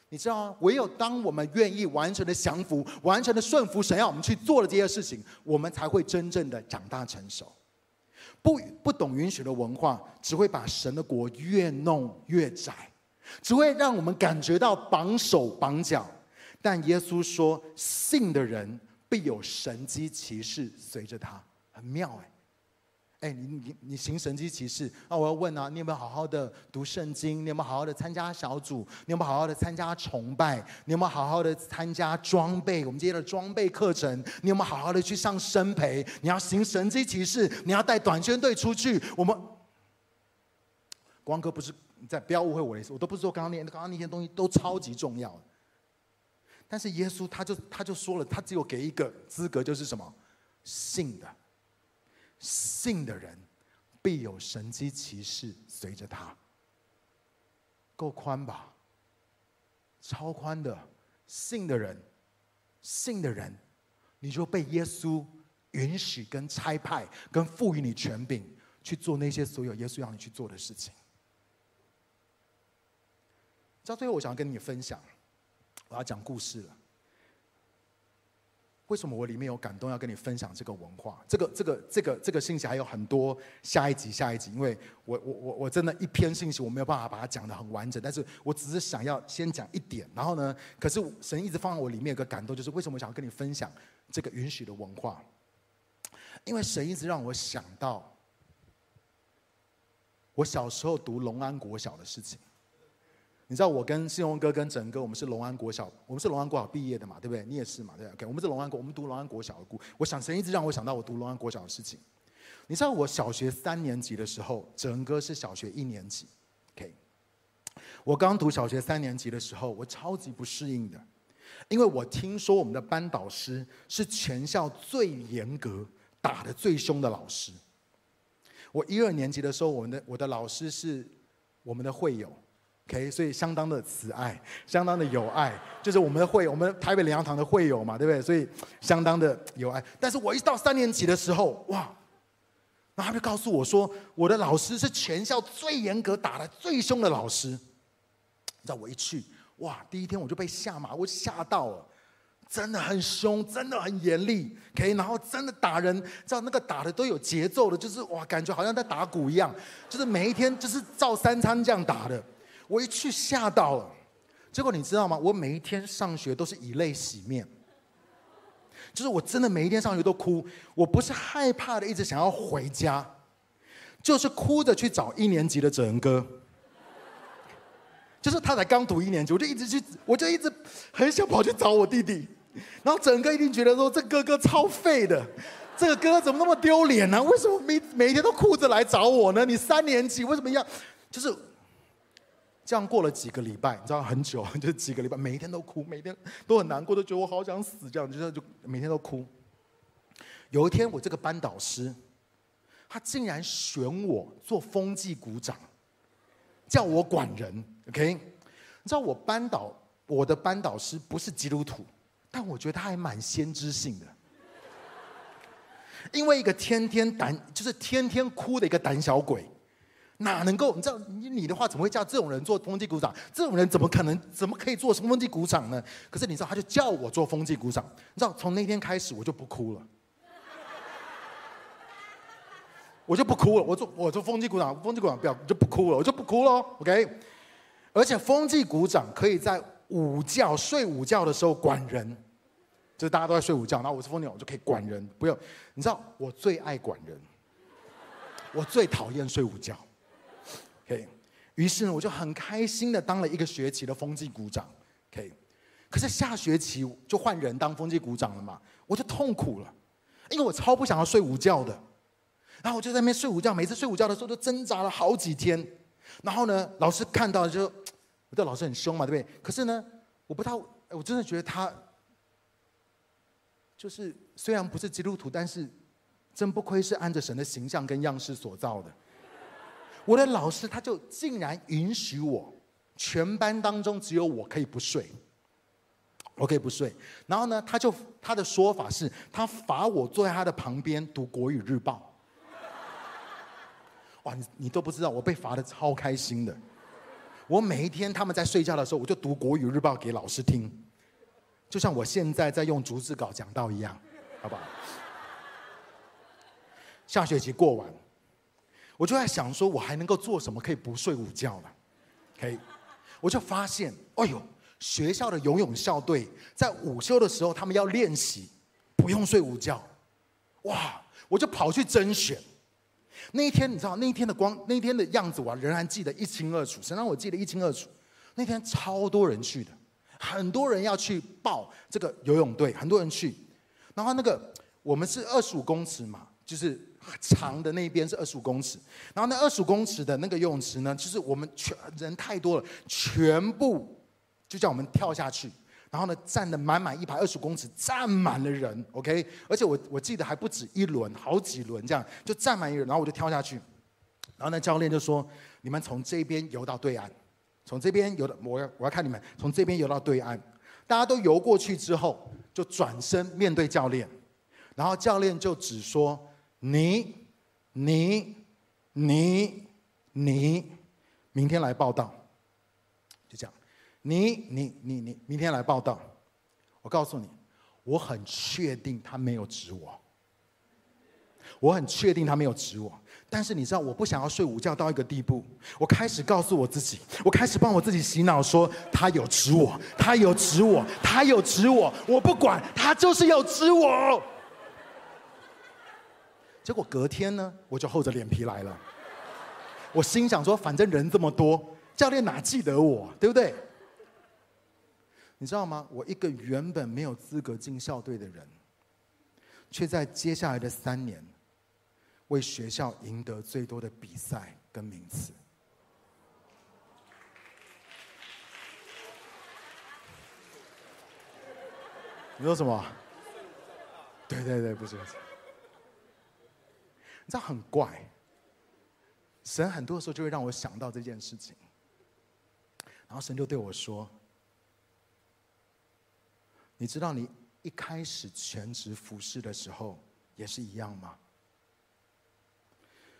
A: 你知道吗？唯有当我们愿意完全的降服、完全的顺服神要我们去做的这些事情，我们才会真正的长大成熟。不不懂允许的文化，只会把神的国越弄越窄，只会让我们感觉到绑手绑脚。但耶稣说：“信的人必有神迹奇事随着他。”很妙哎。哎，你你你行神迹骑士，那我要问啊，你有没有好好的读圣经？你有没有好好的参加小组？你有没有好好的参加崇拜？你有没有好好的参加装备？我们今天的装备课程，你有没有好好的去上生培？你要行神迹骑士，你要带短宣队出去。我们光哥不是在，不要误会我的意思，我都不是说刚刚那刚刚那些东西都超级重要。但是耶稣他就他就说了，他只有给一个资格，就是什么？信的。信的人必有神迹奇事随着他，够宽吧？超宽的，信的人，信的人，你就被耶稣允许、跟差派、跟赋予你权柄去做那些所有耶稣要你去做的事情。到最后，我想要跟你分享，我要讲故事了。为什么我里面有感动，要跟你分享这个文化？这个、这个、这个、这个信息还有很多，下一集、下一集，因为我、我、我、我真的一篇信息我没有办法把它讲得很完整，但是我只是想要先讲一点，然后呢，可是神一直放在我里面有个感动，就是为什么我想要跟你分享这个允许的文化？因为神一直让我想到我小时候读龙安国小的事情。你知道我跟信荣哥跟整哥，我们是龙安国小，我们是龙安国小毕业的嘛，对不对？你也是嘛，对不对？OK，我们是龙安国，我们读龙安国小的故。我想神一直让我想到我读龙安国小的事情。你知道我小学三年级的时候，整哥是小学一年级。OK，我刚读小学三年级的时候，我超级不适应的，因为我听说我们的班导师是全校最严格、打得最凶的老师。我一二年级的时候，我们的我的老师是我们的会友。OK，所以相当的慈爱，相当的有爱，就是我们的会，我们台北灵粮堂的会友嘛，对不对？所以相当的有爱。但是我一到三年级的时候，哇，然后他就告诉我说，我的老师是全校最严格、打的最凶的老师。你知道我一去，哇，第一天我就被吓嘛，我吓到了。真的很凶，真的很严厉，OK，然后真的打人，知道那个打的都有节奏的，就是哇，感觉好像在打鼓一样，就是每一天就是照三餐这样打的。我一去吓到了，结果你知道吗？我每一天上学都是以泪洗面，就是我真的每一天上学都哭，我不是害怕的，一直想要回家，就是哭着去找一年级的哲恩哥。就是他才刚读一年级，我就一直去，我就一直很想跑去找我弟弟。然后整个一定觉得说，这哥哥超废的，这个哥哥怎么那么丢脸呢？为什么每每一天都哭着来找我呢？你三年级为什么要？就是这样过了几个礼拜，你知道很久，就几个礼拜，每一天都哭，每天都很难过，都觉得我好想死，这样就是就每天都哭。有一天，我这个班导师，他竟然选我做风纪股长，叫我管人。OK，你知道我班导我的班导师不是基督徒，但我觉得他还蛮先知性的。因为一个天天胆就是天天哭的一个胆小鬼，哪能够你知道你你的话怎么会叫这种人做风纪股长？这种人怎么可能怎么可以做什么风纪股长呢？可是你知道他就叫我做风纪股长，你知道从那天开始我就不哭了。我就不哭了，我做我做风纪股长，风纪股长不要就不哭了，我就不哭了，OK。而且风纪股长可以在午觉睡午觉的时候管人，就是大家都在睡午觉，然后我是风纪，我就可以管人，不用。你知道我最爱管人，我最讨厌睡午觉。OK，于是呢，我就很开心的当了一个学期的风纪股长。OK，可是下学期就换人当风纪股长了嘛，我就痛苦了，因为我超不想要睡午觉的。然后我就在那边睡午觉，每次睡午觉的时候都挣扎了好几天。然后呢，老师看到就，我对老师很凶嘛，对不对？可是呢，我不太，我真的觉得他，就是虽然不是基督徒，但是真不愧是按着神的形象跟样式所造的。我的老师他就竟然允许我，全班当中只有我可以不睡，我可以不睡。然后呢，他就他的说法是，他罚我坐在他的旁边读国语日报。哇，你你都不知道，我被罚的超开心的。我每一天他们在睡觉的时候，我就读国语日报给老师听，就像我现在在用逐字稿讲道一样，好不好？下学期过完，我就在想说，我还能够做什么可以不睡午觉了可以我就发现，哎呦，学校的游泳校队在午休的时候，他们要练习，不用睡午觉。哇，我就跑去甄选。那一天你知道，那一天的光，那一天的样子，我仍然记得一清二楚。谁让我记得一清二楚。那天超多人去的，很多人要去报这个游泳队，很多人去。然后那个我们是二十五公尺嘛，就是长的那一边是二十五公尺。然后那二十五公尺的那个游泳池呢，就是我们全人太多了，全部就叫我们跳下去。然后呢，站的满满一排二十公尺，站满了人，OK。而且我我记得还不止一轮，好几轮这样，就站满一人。然后我就跳下去，然后呢，教练就说：“你们从这边游到对岸，从这边游到，我要我要看你们从这边游到对岸。”大家都游过去之后，就转身面对教练，然后教练就只说：“你、你、你、你，明天来报到。”就这样。你你你你明天来报到，我告诉你，我很确定他没有指我，我很确定他没有指我。但是你知道，我不想要睡午觉到一个地步，我开始告诉我自己，我开始帮我自己洗脑说，他有指我，他有指我，他有指我，我不管，他就是要指我。结果隔天呢，我就厚着脸皮来了。我心想说，反正人这么多，教练哪记得我，对不对？你知道吗？我一个原本没有资格进校队的人，却在接下来的三年，为学校赢得最多的比赛跟名次。你说什么？对对对，不是。你知道很怪，神很多时候就会让我想到这件事情，然后神就对我说。你知道你一开始全职服侍的时候也是一样吗？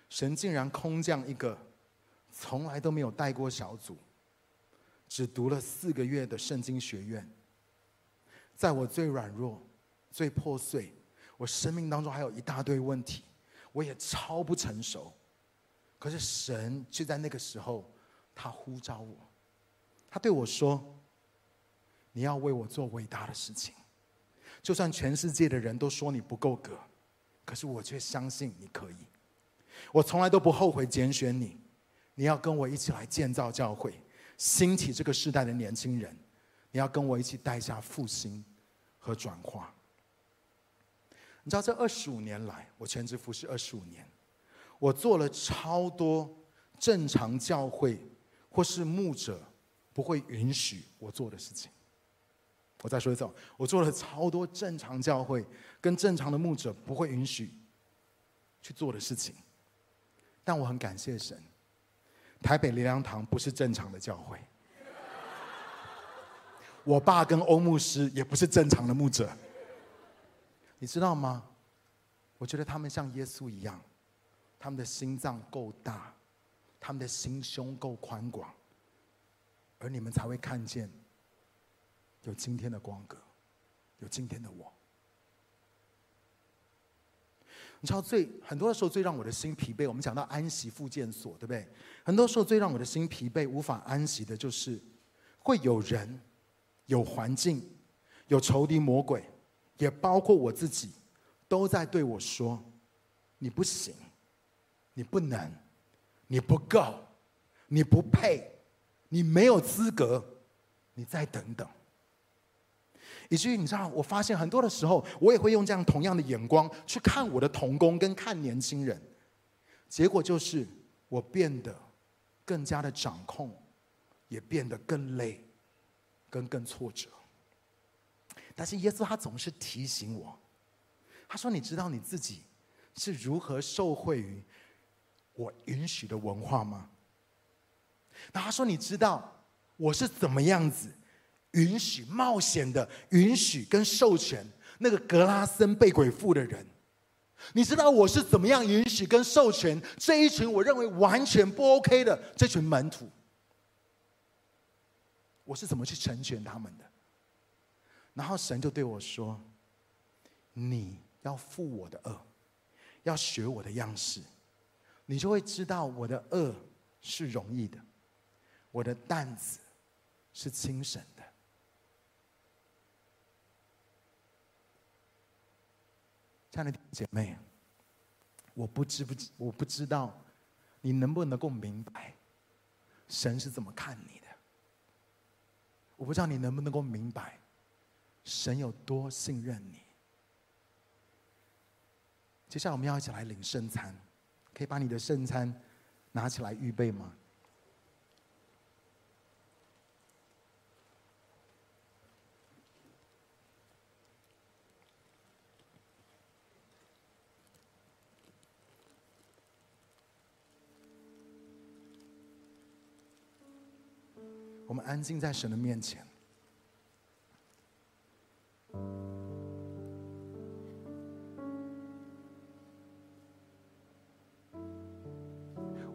A: 神竟然空降一个从来都没有带过小组、只读了四个月的圣经学院，在我最软弱、最破碎，我生命当中还有一大堆问题，我也超不成熟。可是神就在那个时候，他呼召我，他对我说：“你要为我做伟大的事情，就算全世界的人都说你不够格，可是我却相信你可以。我从来都不后悔拣选你，你要跟我一起来建造教会，兴起这个时代的年轻人。”你要跟我一起带下复兴和转化。你知道这二十五年来，我全职服侍二十五年，我做了超多正常教会或是牧者不会允许我做的事情。我再说一次，我做了超多正常教会跟正常的牧者不会允许去做的事情。但我很感谢神，台北林良堂不是正常的教会。我爸跟欧牧师也不是正常的牧者，你知道吗？我觉得他们像耶稣一样，他们的心脏够大，他们的心胸够宽广，而你们才会看见有今天的光格，有今天的我。你知道最很多的时候最让我的心疲惫，我们讲到安息复健所，对不对？很多时候最让我的心疲惫、无法安息的，就是会有人。有环境，有仇敌魔鬼，也包括我自己，都在对我说：“你不行，你不能，你不够，你不配，你没有资格，你再等等。”以至于你知道，我发现很多的时候，我也会用这样同样的眼光去看我的同工跟看年轻人，结果就是我变得更加的掌控，也变得更累。跟更挫折，但是耶稣他总是提醒我，他说：“你知道你自己是如何受惠于我允许的文化吗？”那他说：“你知道我是怎么样子允许冒险的允许跟授权那个格拉森被鬼附的人？你知道我是怎么样允许跟授权这一群我认为完全不 OK 的这群门徒？”我是怎么去成全他们的？然后神就对我说：“你要负我的恶，要学我的样式，你就会知道我的恶是容易的，我的担子是轻省的。”亲爱的姐妹，我不知不知，我不知道你能不能够明白神是怎么看你的。我不知道你能不能够明白，神有多信任你。接下来我们要一起来领圣餐，可以把你的圣餐拿起来预备吗？我们安静在神的面前。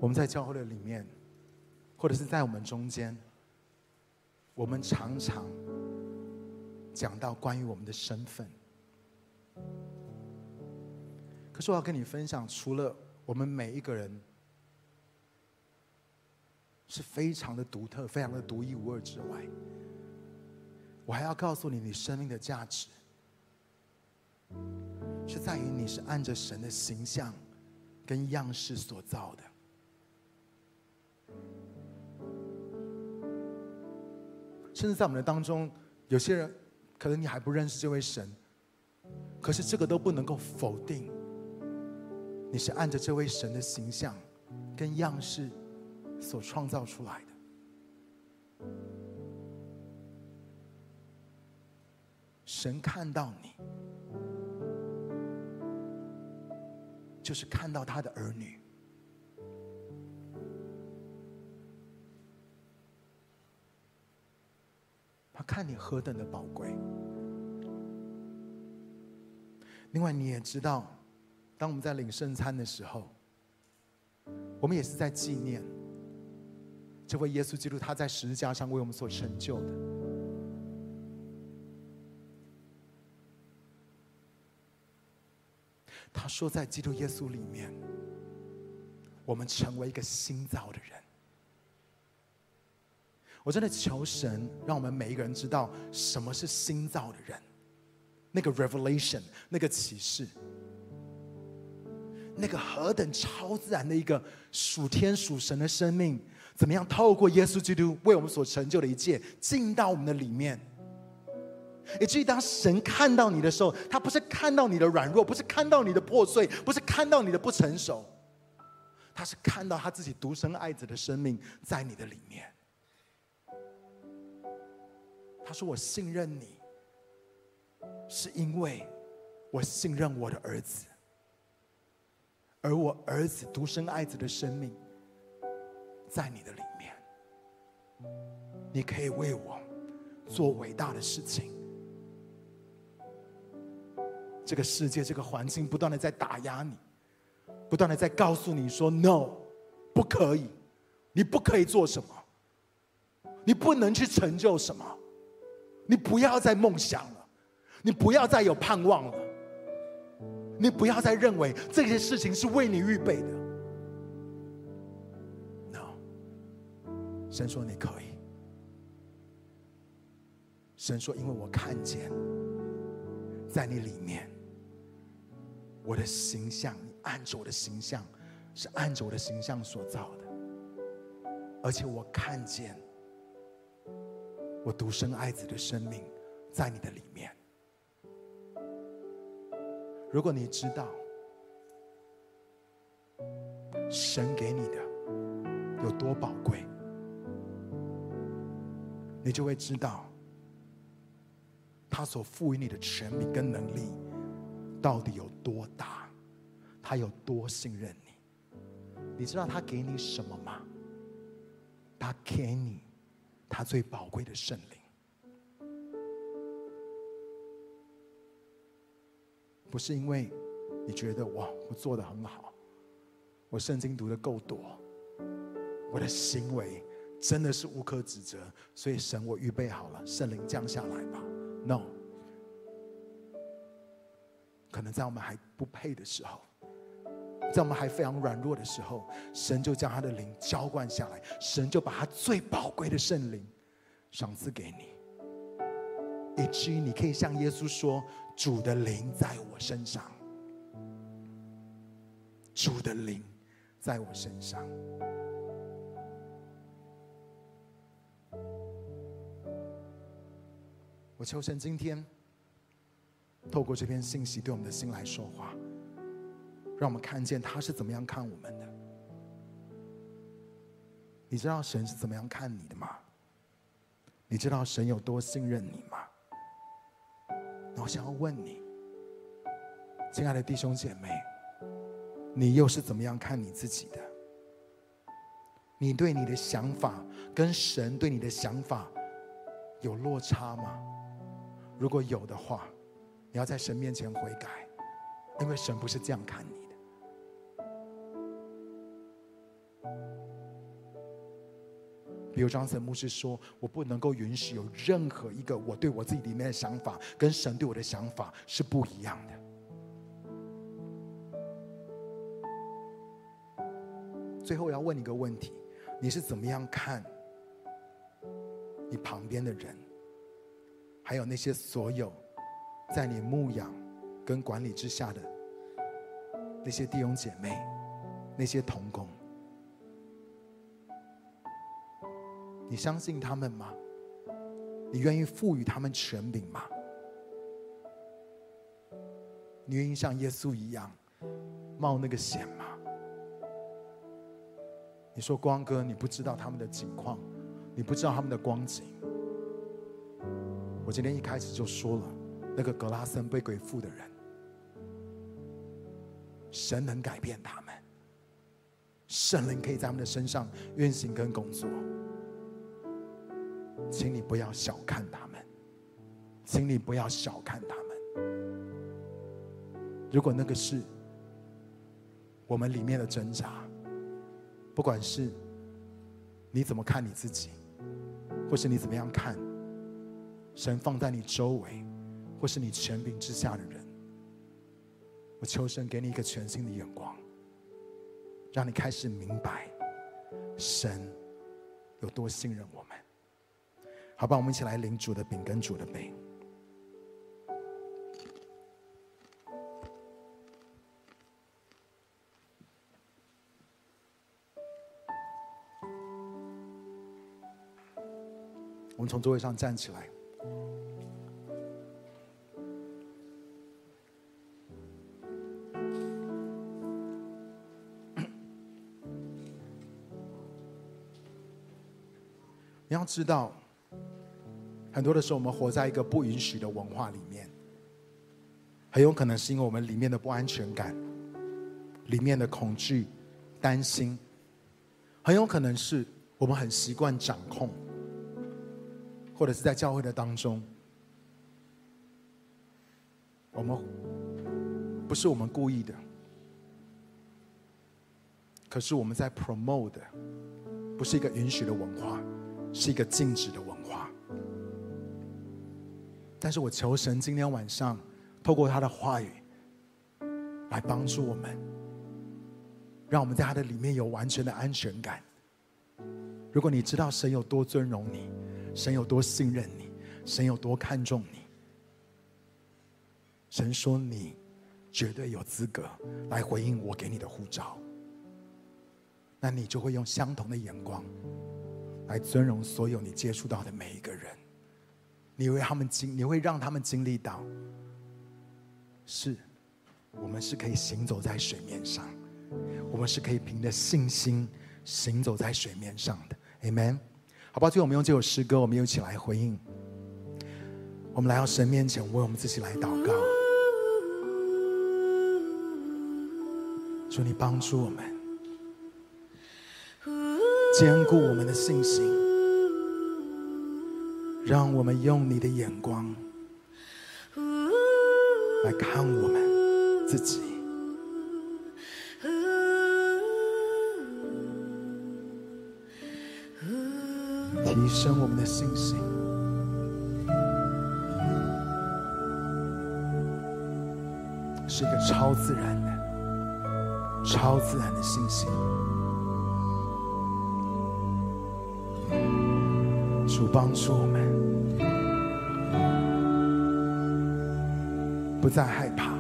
A: 我们在教会的里面，或者是在我们中间，我们常常讲到关于我们的身份。可是我要跟你分享，除了我们每一个人。是非常的独特，非常的独一无二之外，我还要告诉你，你生命的价值是在于你是按着神的形象跟样式所造的。甚至在我们的当中，有些人可能你还不认识这位神，可是这个都不能够否定你是按着这位神的形象跟样式。所创造出来的，神看到你，就是看到他的儿女。他看你何等的宝贵。另外，你也知道，当我们在领圣餐的时候，我们也是在纪念。这位耶稣基督，他在十字架上为我们所成就的。他说，在基督耶稣里面，我们成为一个新造的人。我真的求神，让我们每一个人知道什么是新造的人，那个 revelation，那个启示，那个何等超自然的一个属天属神的生命，怎么样透过耶稣基督为我们所成就的一切进到我们的里面。以至于当神看到你的时候，他不是看到你的软弱，不是看到你的破碎，不是看到你的不成熟，他是看到他自己独生爱子的生命在你的里面。他说：“我信任你，是因为我信任我的儿子，而我儿子独生爱子的生命在你的里面，你可以为我做伟大的事情。这个世界、这个环境不断的在打压你，不断的在告诉你说 ‘no’，不可以，你不可以做什么，你不能去成就什么。”你不要再梦想了，你不要再有盼望了，你不要再认为这些事情是为你预备的。No，神说你可以。神说，因为我看见在你里面，我的形象，你按着我的形象，是按着我的形象所造的，而且我看见。我独生爱子的生命在你的里面。如果你知道神给你的有多宝贵，你就会知道他所赋予你的权柄跟能力到底有多大，他有多信任你。你知道他给你什么吗？他给你。他最宝贵的圣灵，不是因为你觉得哇，我做得很好，我圣经读得够多，我的行为真的是无可指责，所以神，我预备好了，圣灵降下来吧。No，可能在我们还不配的时候。在我们还非常软弱的时候，神就将他的灵浇灌下来，神就把他最宝贵的圣灵赏赐给你，以至于你可以向耶稣说：“主的灵在我身上，主的灵在我身上。”我求神今天透过这篇信息对我们的心来说话。让我们看见他是怎么样看我们的。你知道神是怎么样看你的吗？你知道神有多信任你吗？那我想要问你，亲爱的弟兄姐妹，你又是怎么样看你自己的？你对你的想法跟神对你的想法有落差吗？如果有的话，你要在神面前悔改，因为神不是这样看你的。比如张森牧师说：“我不能够允许有任何一个我对我自己里面的想法跟神对我的想法是不一样的。”最后我要问你一个问题：你是怎么样看你旁边的人，还有那些所有在你牧养跟管理之下的那些弟兄姐妹、那些童工？你相信他们吗？你愿意赋予他们权柄吗？你愿意像耶稣一样冒那个险吗？你说光哥，你不知道他们的境况，你不知道他们的光景。我今天一开始就说了，那个格拉森被鬼附的人，神能改变他们，圣灵可以在他们的身上运行跟工作。请你不要小看他们，请你不要小看他们。如果那个是我们里面的挣扎，不管是你怎么看你自己，或是你怎么样看神放在你周围，或是你权柄之下的人，我求神给你一个全新的眼光，让你开始明白神有多信任我们。好吧，我们一起来领主的饼跟主的杯。我们从座位上站起来。要知道，很多的时候，我们活在一个不允许的文化里面，很有可能是因为我们里面的不安全感，里面的恐惧、担心，很有可能是我们很习惯掌控。或者是在教会的当中，我们不是我们故意的，可是我们在 promote 的，不是一个允许的文化，是一个禁止的文化。但是我求神今天晚上透过他的话语来帮助我们，让我们在他的里面有完全的安全感。如果你知道神有多尊荣你。神有多信任你，神有多看重你。神说你绝对有资格来回应我给你的呼召，那你就会用相同的眼光来尊荣所有你接触到的每一个人。你为他们经，你会让他们经历到，是，我们是可以行走在水面上，我们是可以凭着信心行走在水面上的。Amen。好吧，最后我们用这首诗歌，我们一起来回应。我们来到神面前，为我们自己来祷告，求你帮助我们，坚固我们的信心，让我们用你的眼光来看我们自己。提升我们的信心，是一个超自然的、超自然的信心。主帮助我们，不再害怕。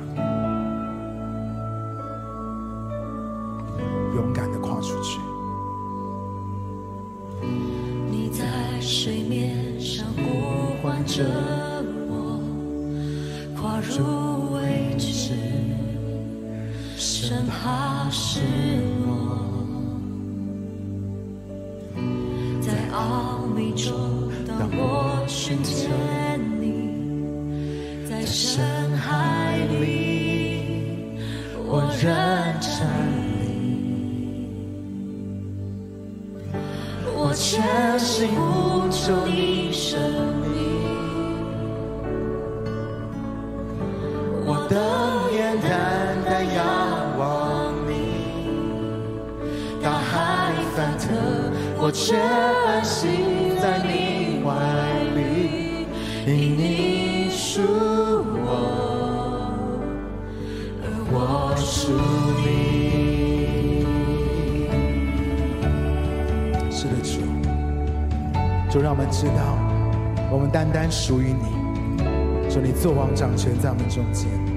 A: 我们单单属于你，求你做王掌权在我们中间。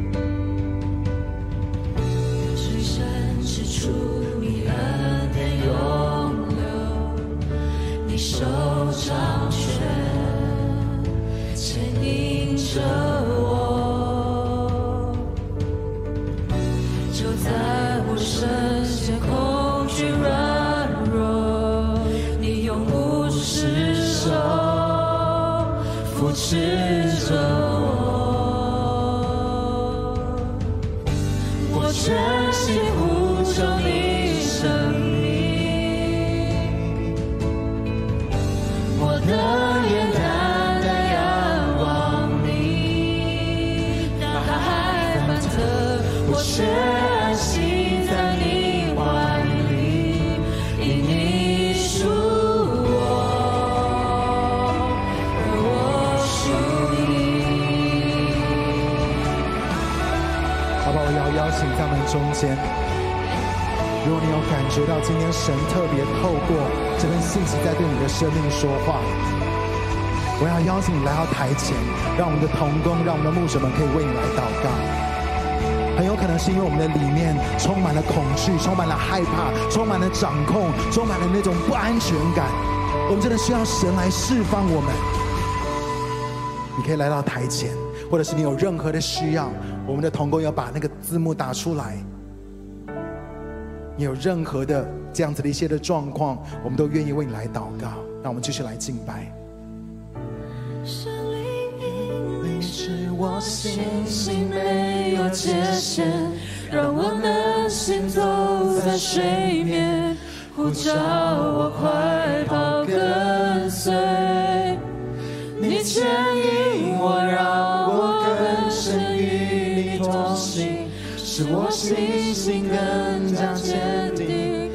A: 中间，如果你有感觉到今天神特别透过这份信息在对你的生命说话，我要邀请你来到台前，让我们的同工，让我们的牧者们可以为你来祷告。很有可能是因为我们的里面充满了恐惧，充满了害怕，充满了掌控，充满了那种不安全感。我们真的需要神来释放我们。你可以来到台前。或者是你有任何的需要，我们的同工要把那个字幕打出来。你有任何的这样子的一些的状况，我们都愿意为你来祷告。让我们继续来敬拜。
B: 圣灵引领使我信心没有界限，让我能行走在水面，呼召我快跑跟随，你牵引我让。使我信心更加坚定，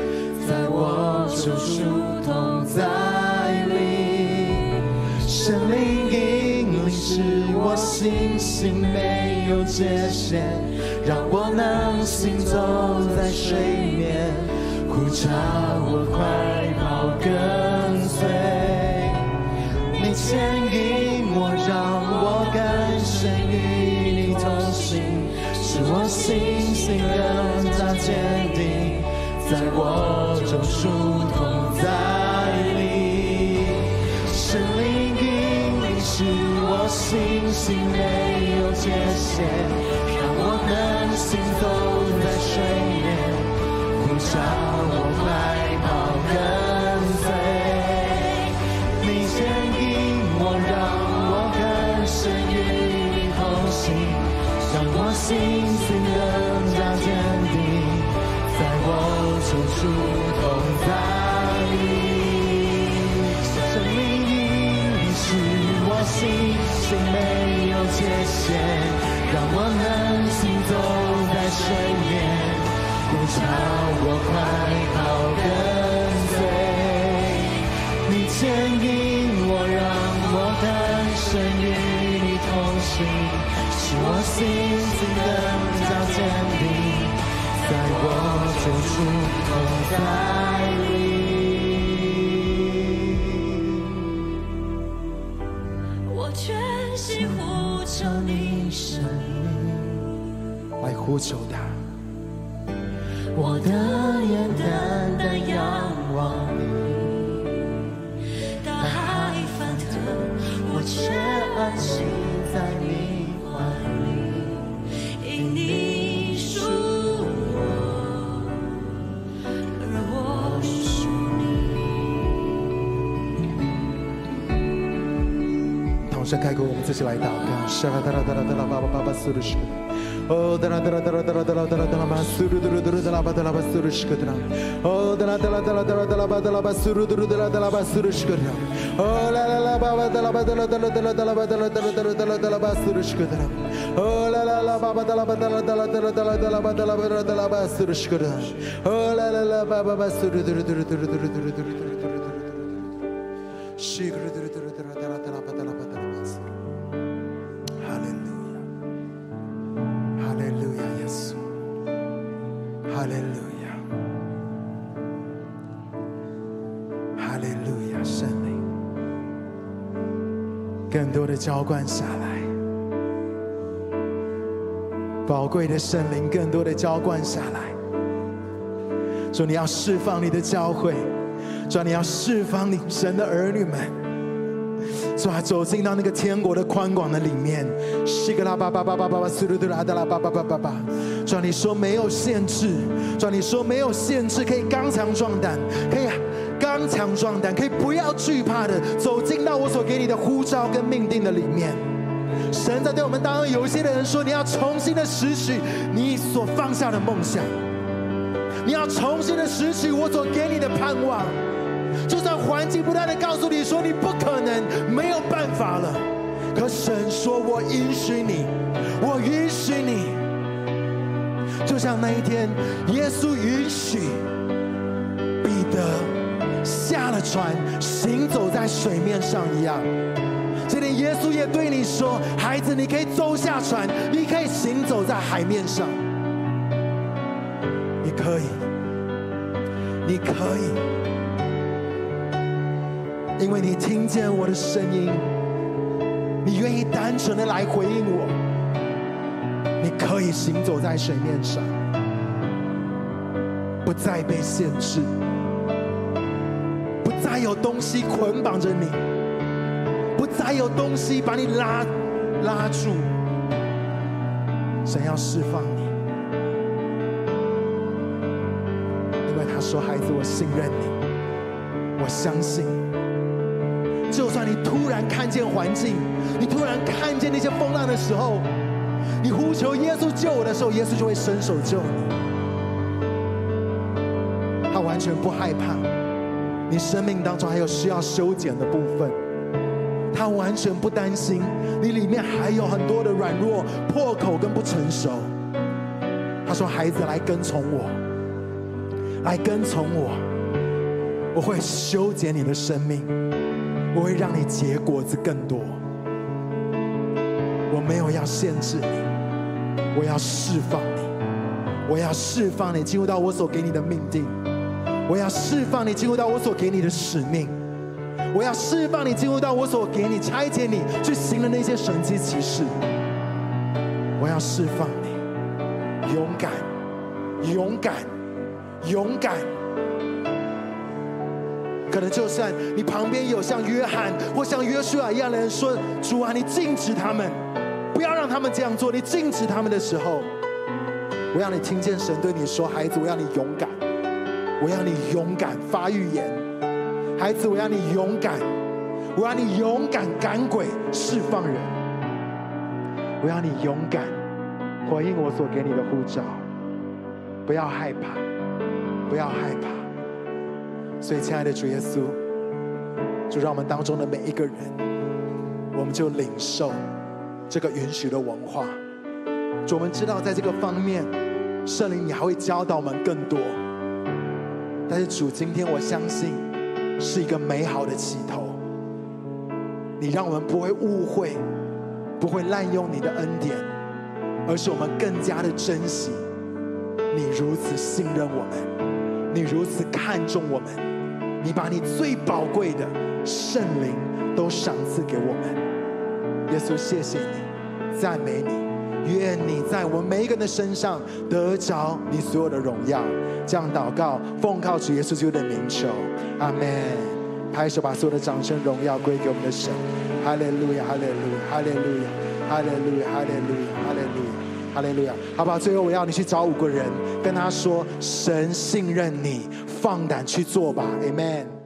B: 在我救赎同在里，神灵引领使我信心没有界限，让我能行走在水面，呼召我快跑跟随，你牵引我，让我更信心更加坚定，在我救赎同在里，神灵引领使我信心没有界限，让我能行走在水面，呼召我救赎同在里，圣灵引领使我信心没有界限，让我能行走在水面，呼召我快跑跟随，你牵引我，让我更深与你同行。使我心呼求
A: 唱开歌，
B: 我
A: 们自己来唱。哦，哒啦哒啦哒啦哒啦，爸爸爸爸叔叔哥哥。哦，哒啦哒啦哒啦哒啦，哒啦哒啦嘛，叔叔叔叔哒啦哒啦嘛，叔叔哥哥。哦，哒啦哒啦哒啦哒啦，哒啦哒啦嘛，叔叔叔叔哒啦哒啦嘛，叔叔哥哥。哦，啦啦啦，爸爸哒啦哒啦哒啦哒啦哒啦哒啦哒啦哒啦哒啦，叔叔哥哥。哦，啦啦啦，爸爸哒啦哒啦哒啦哒啦哒啦哒啦哒啦哒啦，叔叔哥哥。哦，啦啦啦，爸爸爸爸叔叔叔叔叔叔叔叔。更多的浇灌下来，宝贵的圣灵，更多的浇灌下来。说你要释放你的教会，说你要释放你神的儿女们。说他走进到那个天国的宽广的里面，西格拉巴巴巴巴巴巴苏鲁杜拉德拉巴巴巴巴巴。说你说没有限制，说你说没有限制，可以刚强壮胆，可以强壮胆，可以不要惧怕的走进到我所给你的呼召跟命定的里面。神在对我们当中有一些的人说，你要重新的拾取你所放下的梦想，你要重新的拾取我所给你的盼望。就算环境不断的告诉你说你不可能，没有办法了，可神说：“我允许你，我允许你。”就像那一天，耶稣允许彼得船，行走在水面上一样。今天耶稣也对你说：“孩子，你可以走下船，你可以行走在海面上。”你可以，你可以，因为你听见我的声音，你愿意单纯的来回应我，你可以行走在水面上，不再被限制，再有东西捆绑着你，不再有东西把你拉拉住，神要释放你。因为他说：“孩子，我信任你，我相信。就算你突然看见环境，你突然看见那些风浪的时候，你呼求耶稣救我的时候，耶稣就会伸手救你。他完全不害怕你生命当中还有需要修剪的部分，他完全不担心你里面还有很多的软弱、破口跟不成熟。他说：‘孩子，来跟从我。’”来跟从我，我会修剪你的生命，我会让你结果子更多。我没有要限制你，我要释放你，我要释放你进入到我所给你的命定，我要释放你进入到我所给你的使命，我要释放你进入到我所给你拆解你去行的那些神迹奇事。我要释放你，勇敢，勇敢。勇敢，可能就算你旁边有像约翰或像约书亚一样的人说：“主啊，你禁止他们，不要让他们这样做。”你禁止他们的时候，我要你听见神对你说：“孩子，我要你勇敢，我要你勇敢发预言。孩子，我要你勇敢，我要你勇敢赶鬼释放人，我要你勇敢回应我所给你的呼召，不要害怕。”不要害怕，所以亲爱的主耶稣，就让我们当中的每一个人，我们就领受这个允许的文化。主，我们知道在这个方面，圣灵你还会教导我们更多。但是主，今天我相信是一个美好的起头。你让我们不会误会，不会滥用你的恩典，而是我们更加的珍惜你如此信任我们。你如此看重我们，你把你最宝贵的圣灵都赏赐给我们。耶稣，谢谢你，赞美你，愿你在我们每一个人的身上得着你所有的荣耀。这样祷告，奉靠主耶稣基督的名求，阿门。拍手，把所有的掌声荣耀归给我们的神。哈利路亚，哈利路亚，哈利路亚，哈利路亚，哈利路亚，哈利路亚。哈利路亚，好不好？最后我要你去找五个人，跟他说：神信任你，放胆去做吧，Amen。